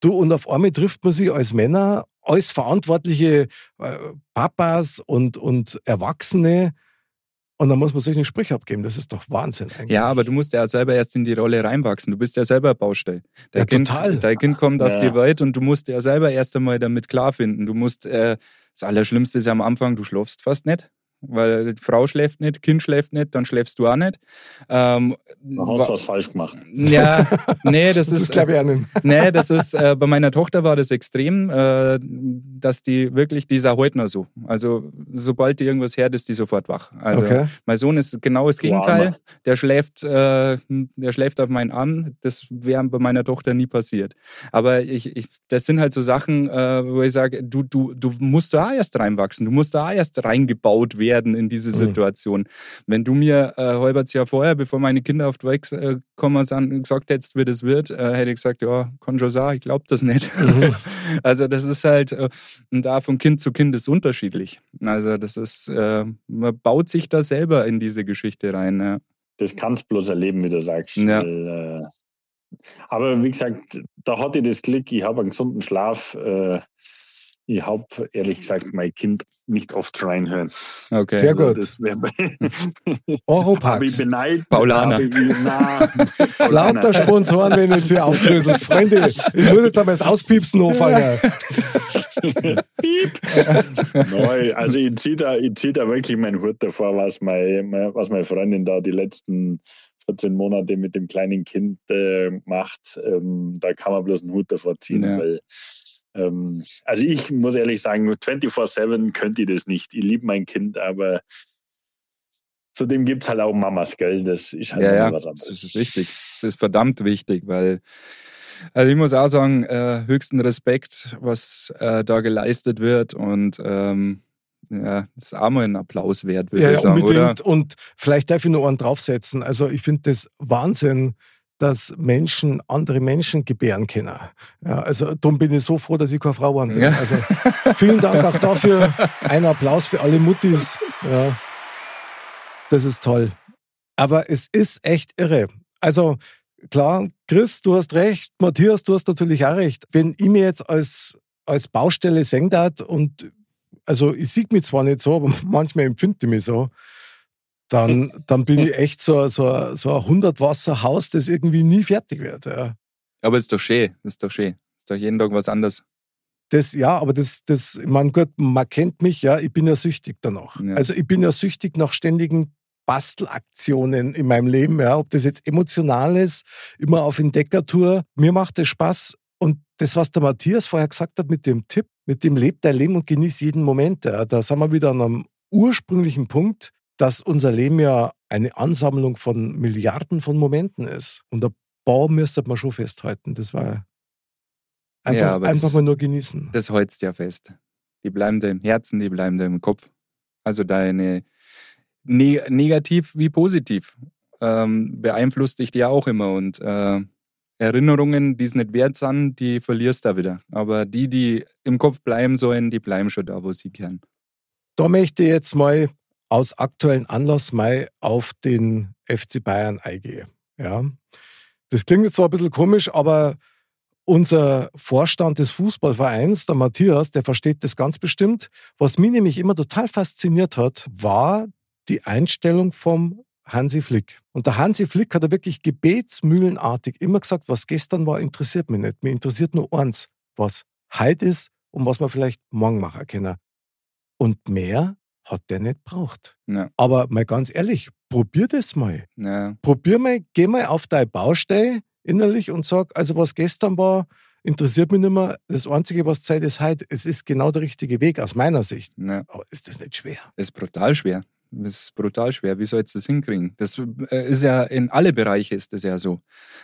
Speaker 2: Du, und auf einmal trifft man sie als Männer alles verantwortliche äh, Papas und, und Erwachsene. Und dann muss man solche Sprüche abgeben. Das ist doch Wahnsinn eigentlich.
Speaker 3: Ja, aber du musst ja selber erst in die Rolle reinwachsen. Du bist ja selber Baustelle. Dein
Speaker 2: Ja,
Speaker 3: kind,
Speaker 2: total.
Speaker 3: Dein Kind kommt auf
Speaker 4: Ja.
Speaker 3: die Welt und du musst ja selber erst einmal damit klarfinden. Du musst, äh, das Allerschlimmste ist ja am Anfang, du schlafst fast nicht. Weil die Frau schläft nicht, Kind schläft nicht, dann schläfst du auch nicht. Ähm,
Speaker 4: Da hast du was falsch gemacht.
Speaker 3: ja, nee, das,
Speaker 2: Das
Speaker 3: ist,
Speaker 2: glaube ich auch nicht.
Speaker 3: Nee, das ist, äh, bei meiner Tochter war das extrem, äh, dass die wirklich, die ist auch heute noch so. Also, sobald die irgendwas hört, ist die sofort wach. Also,
Speaker 2: Okay.
Speaker 3: mein Sohn ist genau das Gegenteil.
Speaker 4: Armer.
Speaker 3: Der schläft, äh, der schläft auf meinen Arm. Das wäre bei meiner Tochter nie passiert. Aber ich, ich, das sind halt so Sachen, äh, wo ich sage, du, du, du musst da erst reinwachsen. Du musst da erst reingebaut werden in diese
Speaker 2: Mhm.
Speaker 3: Situation. Wenn du mir äh, halbes Jahr vorher, bevor meine Kinder auf die Welt äh, gekommen sind, gesagt hättest, wie das wird, äh, hätte ich gesagt, ja, kann schon sein, ich glaube das nicht.
Speaker 2: Mhm.
Speaker 3: also das ist halt, äh, und da von Kind zu Kind ist unterschiedlich. Also das ist, äh, man baut sich da selber in diese Geschichte rein. Ja.
Speaker 4: Das kannst bloß erleben, wie du sagst.
Speaker 3: Ja.
Speaker 4: Weil, äh, aber wie gesagt, da hatte ich das Glück, ich habe einen gesunden Schlaf. Ich habe ehrlich gesagt mein Kind nicht oft schreien hören.
Speaker 3: Okay.
Speaker 2: Sehr
Speaker 4: Also
Speaker 2: gut.
Speaker 4: Das wäre bei habe ich
Speaker 2: Oropax.
Speaker 4: beneid.
Speaker 3: Paulaner.
Speaker 4: habe Ich, na.
Speaker 2: Lauter Sponsoren, wenn ich jetzt hier aufdröselt. Freunde, ich muss jetzt einmal das Auspiepsen anfangen.
Speaker 4: Nein, also ich ziehe da, ich zieh da wirklich meinen Hut davor, was, mein, mein- was meine Freundin da die letzten 14 Monate mit dem kleinen Kind äh, macht. Ähm, da kann man bloß einen Hut davor ziehen,
Speaker 3: Ja.
Speaker 4: weil ähm, also ich muss ehrlich sagen, 24-7 könnte ich das nicht. Ich liebe mein Kind, aber zudem gibt es halt auch Mamas, gell? Das ist halt
Speaker 3: Ja, ja,
Speaker 4: was
Speaker 3: das
Speaker 4: anderes.
Speaker 3: ist wichtig. Das ist verdammt wichtig, weil also ich muss auch sagen, äh, höchsten Respekt, was äh, da geleistet wird und ähm, ja, das ist auch mal ein Applaus wert, würde
Speaker 2: Ja,
Speaker 3: ich
Speaker 2: ja
Speaker 3: sagen, oder?
Speaker 2: unbedingt. Und vielleicht darf ich noch einen draufsetzen. Also ich finde das Wahnsinn, dass Menschen andere Menschen gebären können. Ja, also darum bin ich so froh, dass ich keine Frau bin.
Speaker 3: Ja.
Speaker 2: Also vielen Dank auch dafür. Ein Applaus für alle Muttis. Ja, das ist toll. Aber es ist echt irre. Also klar, Chris, du hast recht. Matthias, du hast natürlich auch recht. Wenn ich mir jetzt als, als Baustelle darf und also ich sehe mich zwar nicht so, aber manchmal empfinde ich mich so, dann, dann bin ich echt so, so, so ein 100 Wasser Haus, das irgendwie nie fertig wird. Ja.
Speaker 3: Aber es ist doch schön, es ist doch schön. Es ist doch jeden Tag was anderes.
Speaker 2: Das, ja, aber das, das, ich meine, gut, man kennt mich, ja, ich bin ja süchtig danach.
Speaker 3: Ja.
Speaker 2: Also ich bin ja süchtig nach ständigen Bastelaktionen in meinem Leben, ja, ob das jetzt emotional ist, immer auf Entdeckertour. Mir macht es Spaß. Und das, was der Matthias vorher gesagt hat mit dem Tipp, mit dem lebt dein Leben und genieß jeden Moment, ja, da sind wir wieder an einem ursprünglichen Punkt, dass unser Leben ja eine Ansammlung von Milliarden von Momenten ist. Und ein paar müsste man schon festhalten. Das war einfach,
Speaker 3: Ja,
Speaker 2: einfach mal nur genießen.
Speaker 3: Das holst ja fest. Die bleiben dir im Herzen, die bleiben dir im Kopf. Also deine ne negativ wie positiv ähm, beeinflusst dich ja auch immer und äh, Erinnerungen, die es nicht wert sind, die verlierst du wieder. Aber die, die im Kopf bleiben sollen, die bleiben schon da, wo sie gern.
Speaker 2: Da möchte ich jetzt mal aus aktuellen Anlass mal auf den FC Bayern eingehen. Ja. Das klingt jetzt zwar ein bisschen komisch, aber unser Vorstand des Fußballvereins, der Matthias, der versteht das ganz bestimmt. Was mich nämlich immer total fasziniert hat, war die Einstellung vom Hansi Flick. Und der Hansi Flick hat er wirklich gebetsmühlenartig immer gesagt, was gestern war, interessiert mich nicht. Mir interessiert nur eins, was heute ist und was man vielleicht morgen machen können. Und mehr hat der nicht braucht.
Speaker 3: Ja,
Speaker 2: Aber mal ganz ehrlich, probier das mal.
Speaker 3: ja,
Speaker 2: Probier mal, geh mal auf deine Baustelle innerlich und sag, also was gestern war, interessiert mich nicht mehr. Das Einzige, was Zeit ist heute, es ist genau der richtige Weg aus meiner Sicht.
Speaker 3: ja.
Speaker 2: Aber ist das nicht schwer?
Speaker 3: Das ist brutal schwer. Das ist brutal schwer. Wie sollst du das hinkriegen? Das äh, ist ja in alle Bereiche ist das ja so.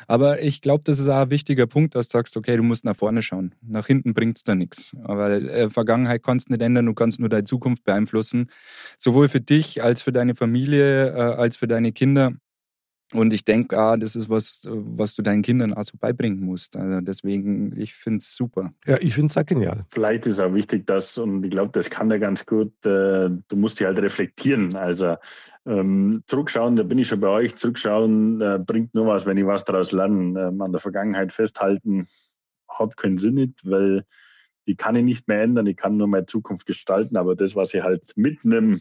Speaker 3: Aber ich glaube, das ist auch ein wichtiger Punkt, dass du sagst, okay, du musst nach vorne schauen. Nach hinten bringt es da nichts. Weil äh, Vergangenheit kannst du nicht ändern, du kannst nur deine Zukunft beeinflussen. Sowohl für dich als für deine Familie, äh, als für deine Kinder. Und ich denke, ah, das ist was, äh, was du deinen Kindern auch so beibringen musst. Also deswegen, ich finde es super.
Speaker 2: Ja, ich finde es auch genial.
Speaker 4: Vielleicht ist auch wichtig, dass, und ich glaube, das kann der ganz gut, äh, du musst dich halt reflektieren. Also ähm, zurückschauen, da bin ich schon bei euch, zurückschauen äh, bringt nur was, wenn ich was daraus lerne. Ähm, an der Vergangenheit festhalten hat keinen Sinn nicht, weil die kann ich nicht mehr ändern, ich kann nur meine Zukunft gestalten, aber das, was ich halt mitnehme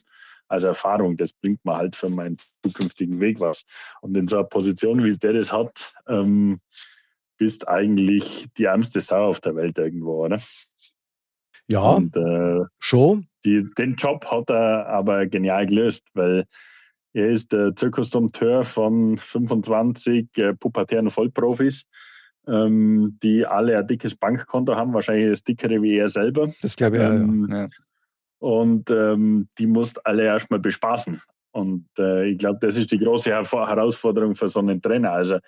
Speaker 4: als Erfahrung, das bringt mir halt für meinen zukünftigen Weg was. Und in so einer Position, wie der das hat, ähm, bist eigentlich die ärmste Sau auf der Welt irgendwo, oder?
Speaker 2: Ja,
Speaker 4: Und äh,
Speaker 2: schon.
Speaker 4: die, den Job hat er aber genial gelöst, weil er ist der Zirkusdompteur von 25 äh, pubertären Vollprofis, ähm, die alle ein dickes Bankkonto haben, wahrscheinlich das dickere wie er selber.
Speaker 2: Das glaube ich auch, ja.
Speaker 4: Ähm,
Speaker 3: Ja.
Speaker 4: Und ähm, die musst alle erstmal bespaßen. Und äh, ich glaube, das ist die große Herausforderung für so einen Trainer. Also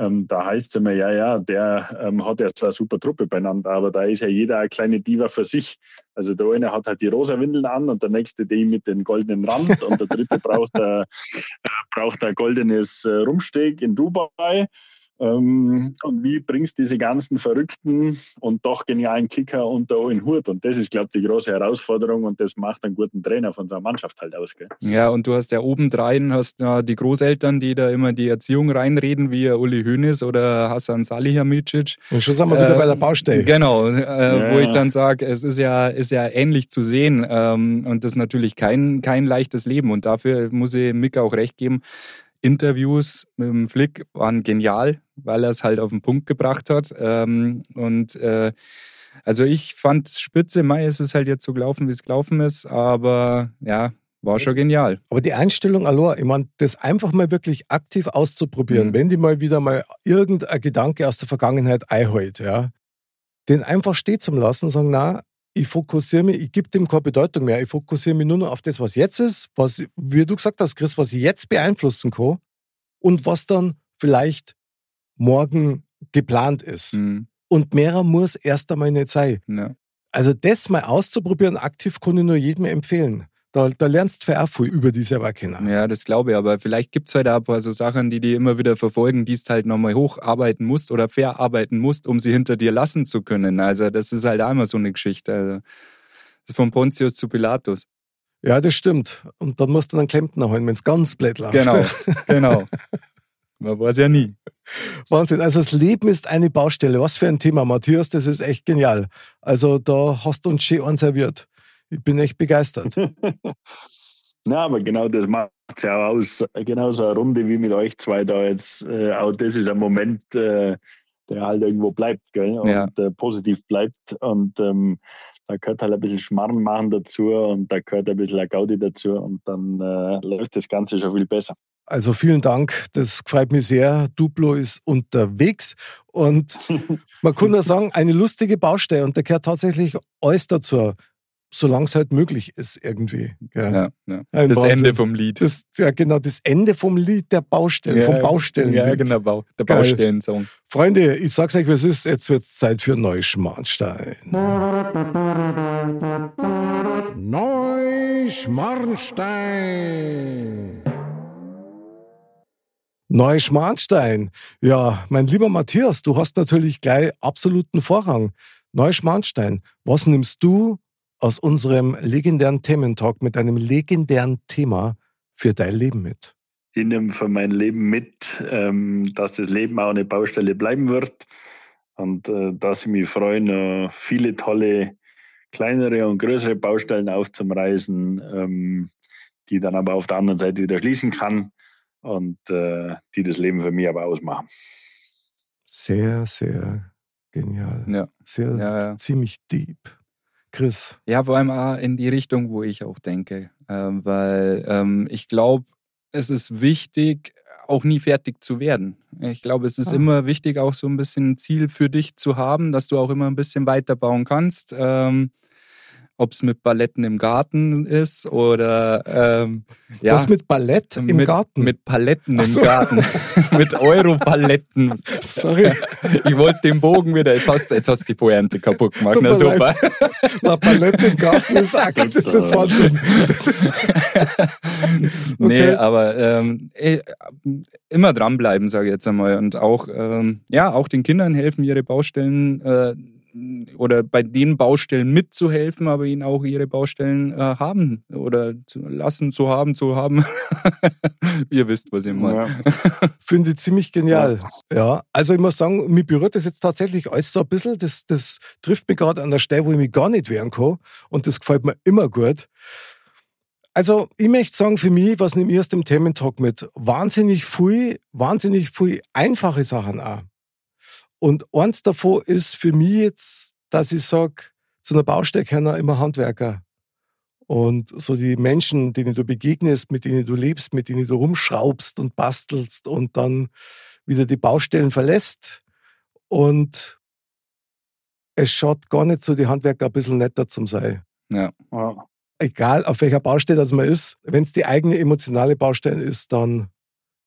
Speaker 4: ähm, da heißt es immer, ja, ja, der ähm, hat jetzt eine super Truppe beieinander, aber da ist ja jeder eine kleine Diva für sich. Also der eine hat halt die rosa Windeln an und der nächste die mit dem goldenen Rand und der dritte braucht ein, äh, braucht ein goldenes äh, Rumsteg in Dubai. Ähm, und wie bringst du diese ganzen verrückten und doch genialen Kicker unter einen Hut? Und das ist, glaube ich, die große Herausforderung und das macht einen guten Trainer von so einer Mannschaft halt aus. Gell?
Speaker 3: Ja, und du hast ja obendrein hast ja die Großeltern, die da immer die Erziehung reinreden, wie Uli Hoeneß oder Hassan Salihamidzic.
Speaker 2: Und schon sind wir wieder
Speaker 3: Äh,
Speaker 2: bei der Baustelle.
Speaker 3: Genau, äh,
Speaker 4: Ja.
Speaker 3: wo ich dann sage, es ist ja, ist ja ähnlich zu sehen ähm, und das ist natürlich kein, kein leichtes Leben und dafür muss ich Mick auch recht geben. Interviews mit dem Flick waren genial, weil er es halt auf den Punkt gebracht hat. Ähm, und äh, also ich fand es spitze, Mai ist es halt jetzt so gelaufen, wie es gelaufen ist, aber ja, war schon genial.
Speaker 2: Aber die Einstellung, Alor, ich meine, das einfach mal wirklich aktiv auszuprobieren,
Speaker 3: Mhm.
Speaker 2: wenn die mal wieder mal irgendein Gedanke aus der Vergangenheit einholt, ja, den einfach stehen zu lassen und sagen, na, ich fokussiere mich, ich gebe dem keine Bedeutung mehr, ich fokussiere mich nur noch auf das, was jetzt ist, was, wie du gesagt hast, Chris, was ich jetzt beeinflussen kann und was dann vielleicht morgen geplant ist.
Speaker 3: Mhm.
Speaker 2: Und mehrer muss erst einmal nicht sein.
Speaker 3: Ja.
Speaker 2: Also das mal auszuprobieren, aktiv kann ich nur jedem empfehlen. Da, da lernst du auch viel über selber kennen.
Speaker 3: Ja, das glaube ich, aber vielleicht gibt es halt auch ein paar so Sachen, die die immer wieder verfolgen, die du halt nochmal hocharbeiten musst oder verarbeiten musst, um sie hinter dir lassen zu können. Also das ist halt auch immer so eine Geschichte. Also, das ist von Pontius zu Pilatus.
Speaker 2: Ja, das stimmt. Und dann musst du dann Klempner holen, wenn es ganz blöd läuft.
Speaker 3: Genau, genau. Man weiß ja nie.
Speaker 2: Wahnsinn. Also das Leben ist eine Baustelle. Was für ein Thema, Matthias. Das ist echt genial. Also da hast du uns schön anserviert. Ich bin echt begeistert.
Speaker 4: Na, aber genau das macht es ja auch aus. Genau so eine Runde wie mit euch zwei da jetzt. Äh, auch das ist ein Moment, äh, der halt irgendwo bleibt gell? und
Speaker 3: Ja.
Speaker 4: äh, positiv bleibt. Und ähm, da gehört halt ein bisschen Schmarrn machen dazu und da gehört ein bisschen Gaudi dazu und dann äh, läuft das Ganze schon viel besser.
Speaker 2: Also vielen Dank. Das freut mich sehr. Duplo ist unterwegs. Und man kann nur sagen, eine lustige Baustelle. Und da gehört tatsächlich alles dazu. Solange es halt möglich ist irgendwie.
Speaker 3: Ja, ja.
Speaker 2: Ein
Speaker 3: Das
Speaker 2: Wahnsinn.
Speaker 3: Ende vom Lied.
Speaker 2: Das, ja, genau, das Ende vom Lied der Baustelle, vom Baustellen.
Speaker 3: Ja, genau, der. Baustellensong.
Speaker 2: Freunde, ich sag's euch, was ist. Jetzt wird's Zeit für Neuschmarnstein. Neuschmarnstein. Neuschmarnstein. Ja, mein lieber Matthias, du hast natürlich gleich absoluten Vorrang. Neuschmarnstein, was nimmst du aus unserem legendären Thementalk mit einem legendären Thema für dein Leben mit?
Speaker 4: Ich nehme für mein Leben mit, ähm, dass das Leben auch eine Baustelle bleiben wird und äh, dass ich mich freue, noch viele tolle kleinere und größere Baustellen aufzureißen, ähm, die dann aber auf der anderen Seite wieder schließen kann und äh, die das Leben für mich aber ausmachen.
Speaker 2: Sehr, sehr genial.
Speaker 3: Ja.
Speaker 2: Sehr,
Speaker 3: Ja, ja.
Speaker 2: ziemlich deep. Chris,
Speaker 3: Ja, vor allem auch in die Richtung, wo ich auch denke. Ähm, weil ähm, ich glaube, es ist wichtig, auch nie fertig zu werden. Ich glaube, es ist
Speaker 2: Ah.
Speaker 3: immer wichtig, auch so ein bisschen ein Ziel für dich zu haben, dass du auch immer ein bisschen weiterbauen kannst. Ähm, Ob es mit Balletten im Garten ist oder ähm, ja,
Speaker 2: was mit Ballett im
Speaker 3: mit,
Speaker 2: Garten?
Speaker 3: Mit Paletten im
Speaker 2: so.
Speaker 3: Garten. mit Europaletten.
Speaker 2: Sorry.
Speaker 3: Ich wollte den Bogen wieder. Jetzt hast, jetzt hast du die Pointe kaputt gemacht. Na super.
Speaker 2: Na, Ballett im Garten ist auch, das ist Wahnsinn. Das ist,
Speaker 3: Nee,
Speaker 2: Okay.
Speaker 3: aber ähm, eh, immer dranbleiben, sage ich jetzt einmal. Und auch, ähm, ja, auch den Kindern helfen, ihre Baustellen äh, oder bei den Baustellen mitzuhelfen, aber ihnen auch ihre Baustellen äh, haben oder zu lassen zu haben, zu haben. Ihr wisst, was ich meine.
Speaker 2: Ja. Finde ich ziemlich genial. Ja. ja. also ich muss sagen, mich berührt das jetzt tatsächlich alles so ein bisschen. Das, das trifft mich gerade an der Stelle, wo ich mich gar nicht wehren kann. Und das gefällt mir immer gut. Also, ich möchte sagen, für mich, was nehme ich aus dem Thementalk mit? Wahnsinnig viel, wahnsinnig viel einfache Sachen auch. Und eins davon ist für mich jetzt, dass ich sage, zu einer Baustelle gehören immer Handwerker. Und so die Menschen, denen du begegnest, mit denen du lebst, mit denen du rumschraubst und bastelst und dann wieder die Baustellen verlässt. Und es schaut gar nicht so, die Handwerker ein bisschen netter zum sein.
Speaker 3: Ja.
Speaker 2: Egal auf welcher Baustelle das man ist, wenn es die eigene emotionale Baustelle ist, dann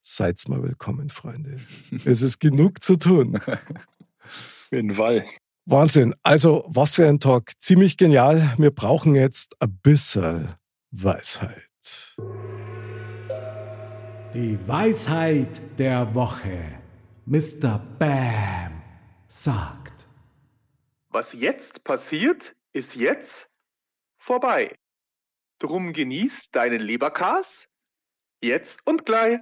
Speaker 2: seid mal willkommen, Freunde. es ist genug zu tun.
Speaker 4: Auf jeden Fall.
Speaker 2: Wahnsinn. Also, was für ein Talk. Ziemlich genial. Wir brauchen jetzt ein bisschen Weisheit.
Speaker 5: Die Weisheit der Woche. Mr. Bam sagt.
Speaker 6: Was jetzt passiert, ist jetzt vorbei. Drum genieß deinen Leberkas jetzt und gleich.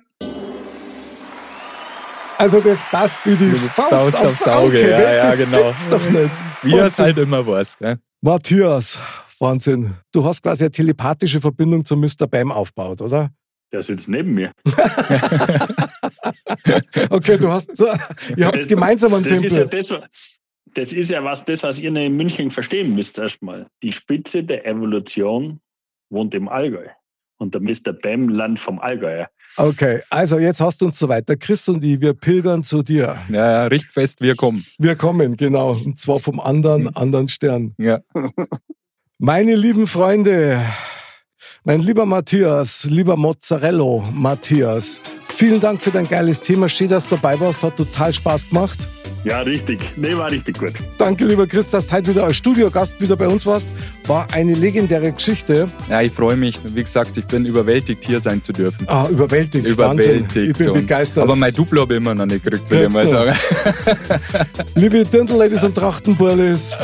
Speaker 2: Also das passt wie die Faust, Faust aufs, aufs Auge. Auge.
Speaker 3: Ja, ja,
Speaker 2: das
Speaker 3: genau.
Speaker 2: gibt's doch nicht.
Speaker 3: Wie es halt immer was. Gell?
Speaker 2: Matthias, Wahnsinn. Du hast quasi eine telepathische Verbindung zu Mr. Bam aufgebaut, oder?
Speaker 4: Der sitzt neben mir.
Speaker 2: okay, du hast, ihr habt gemeinsam einen
Speaker 4: das
Speaker 2: Tempel.
Speaker 4: Ist ja das, das ist ja was, das, was ihr in München verstehen müsst erstmal. Die Spitze der Evolution wohnt im Allgäu. Und der Mr. Bam landet vom Allgäuer.
Speaker 2: Okay, also jetzt hast du uns so weiter. Chris und ich, wir pilgern zu dir.
Speaker 3: Ja, ja, richtfest, wir kommen.
Speaker 2: Wir kommen, genau. Und zwar vom anderen, anderen Stern.
Speaker 3: Ja.
Speaker 2: Meine lieben Freunde, mein lieber Matthias, lieber Mozzarello Matthias, vielen Dank für dein geiles Thema. Schön, dass du dabei warst. Hat total Spaß gemacht.
Speaker 4: Ja, richtig. Nee, war richtig gut.
Speaker 2: Danke, lieber Chris, dass du heute wieder als Studiogast wieder bei uns warst. War eine legendäre Geschichte.
Speaker 3: Ja, ich freue mich. Wie gesagt, ich bin überwältigt, hier sein zu dürfen.
Speaker 2: Ah, überwältigt.
Speaker 3: Überwältigt.
Speaker 2: Wahnsinn. Ich bin begeistert.
Speaker 3: Aber mein Duplo habe ich immer noch nicht gekriegt, würde ich mal sagen.
Speaker 2: Liebe Dirndl-Ladies und Trachtenburlis,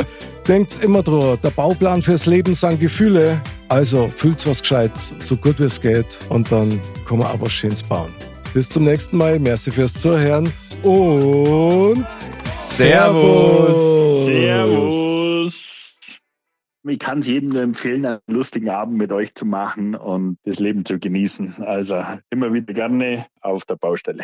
Speaker 2: denkt immer dran, der Bauplan fürs Leben sind Gefühle. Also fühlt's was Gescheites, so gut wie es geht. Und dann kann man auch was Schönes bauen. Bis zum nächsten Mal. Merci fürs Zuhören und
Speaker 3: Servus.
Speaker 4: Servus. Ich kann es jedem nur empfehlen, einen lustigen Abend mit euch zu machen und das Leben zu genießen. Also immer wieder gerne auf der Baustelle.